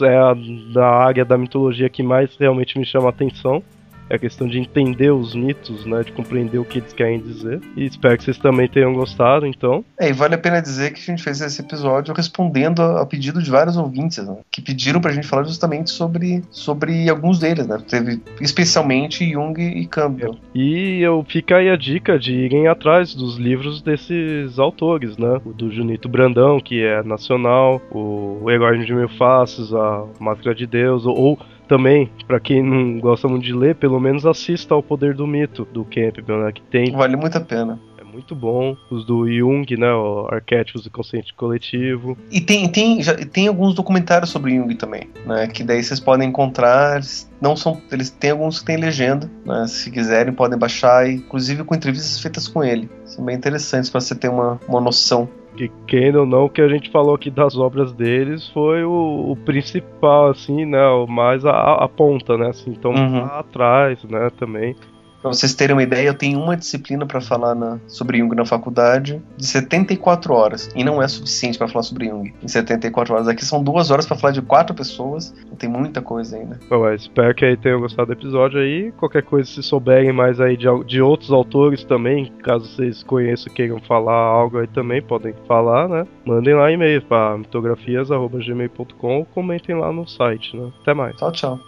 é a da área da mitologia que mais realmente me chama a atenção. É a questão de entender os mitos, né? De compreender o que eles querem dizer. E espero que vocês também tenham gostado, então. É, e vale a pena dizer que a gente fez esse episódio respondendo a, a pedido de vários ouvintes, né, que pediram pra gente falar justamente sobre, sobre alguns deles, né? Teve especialmente Jung e Campbell. E eu fica aí a dica de irem atrás dos livros desses autores, né? O do Junito Brandão, que é nacional, o, o Herói de Mil Faces, a Máscara de Deus, ou também, pra quem não gosta muito de ler, pelo menos assista ao Poder do Mito, do Campbell, né? Que tem Vale muito a pena. é muito bom. Os do Jung, né? Arquétipos do Consciente Coletivo. E tem, tem, já, tem alguns documentários sobre Jung também, né? Que daí vocês podem encontrar. eles Não são, eles têm alguns que têm legenda, né? Se quiserem podem baixar, inclusive com entrevistas feitas com ele. São bem interessantes para você ter uma, uma noção. Que querendo ou não, o que a gente falou aqui das obras deles foi o, o principal, assim, né? O mais a, a ponta, né? Assim, então Uhum. lá atrás, né? Também. Pra vocês terem uma ideia, eu tenho uma disciplina para falar na- sobre Jung na faculdade de 74 horas. E não é suficiente para falar sobre Jung em 74 horas. Aqui são duas horas para falar de quatro pessoas. Então tem muita coisa ainda. Bom, espero que aí tenham gostado do episódio aí. Qualquer coisa, se souberem mais aí de, de outros autores também, caso vocês conheçam queiram falar algo aí também, podem falar, né? Mandem lá e-mail para mitografias.gmail.com ou comentem lá no site, né? Até mais. Tchau, tchau.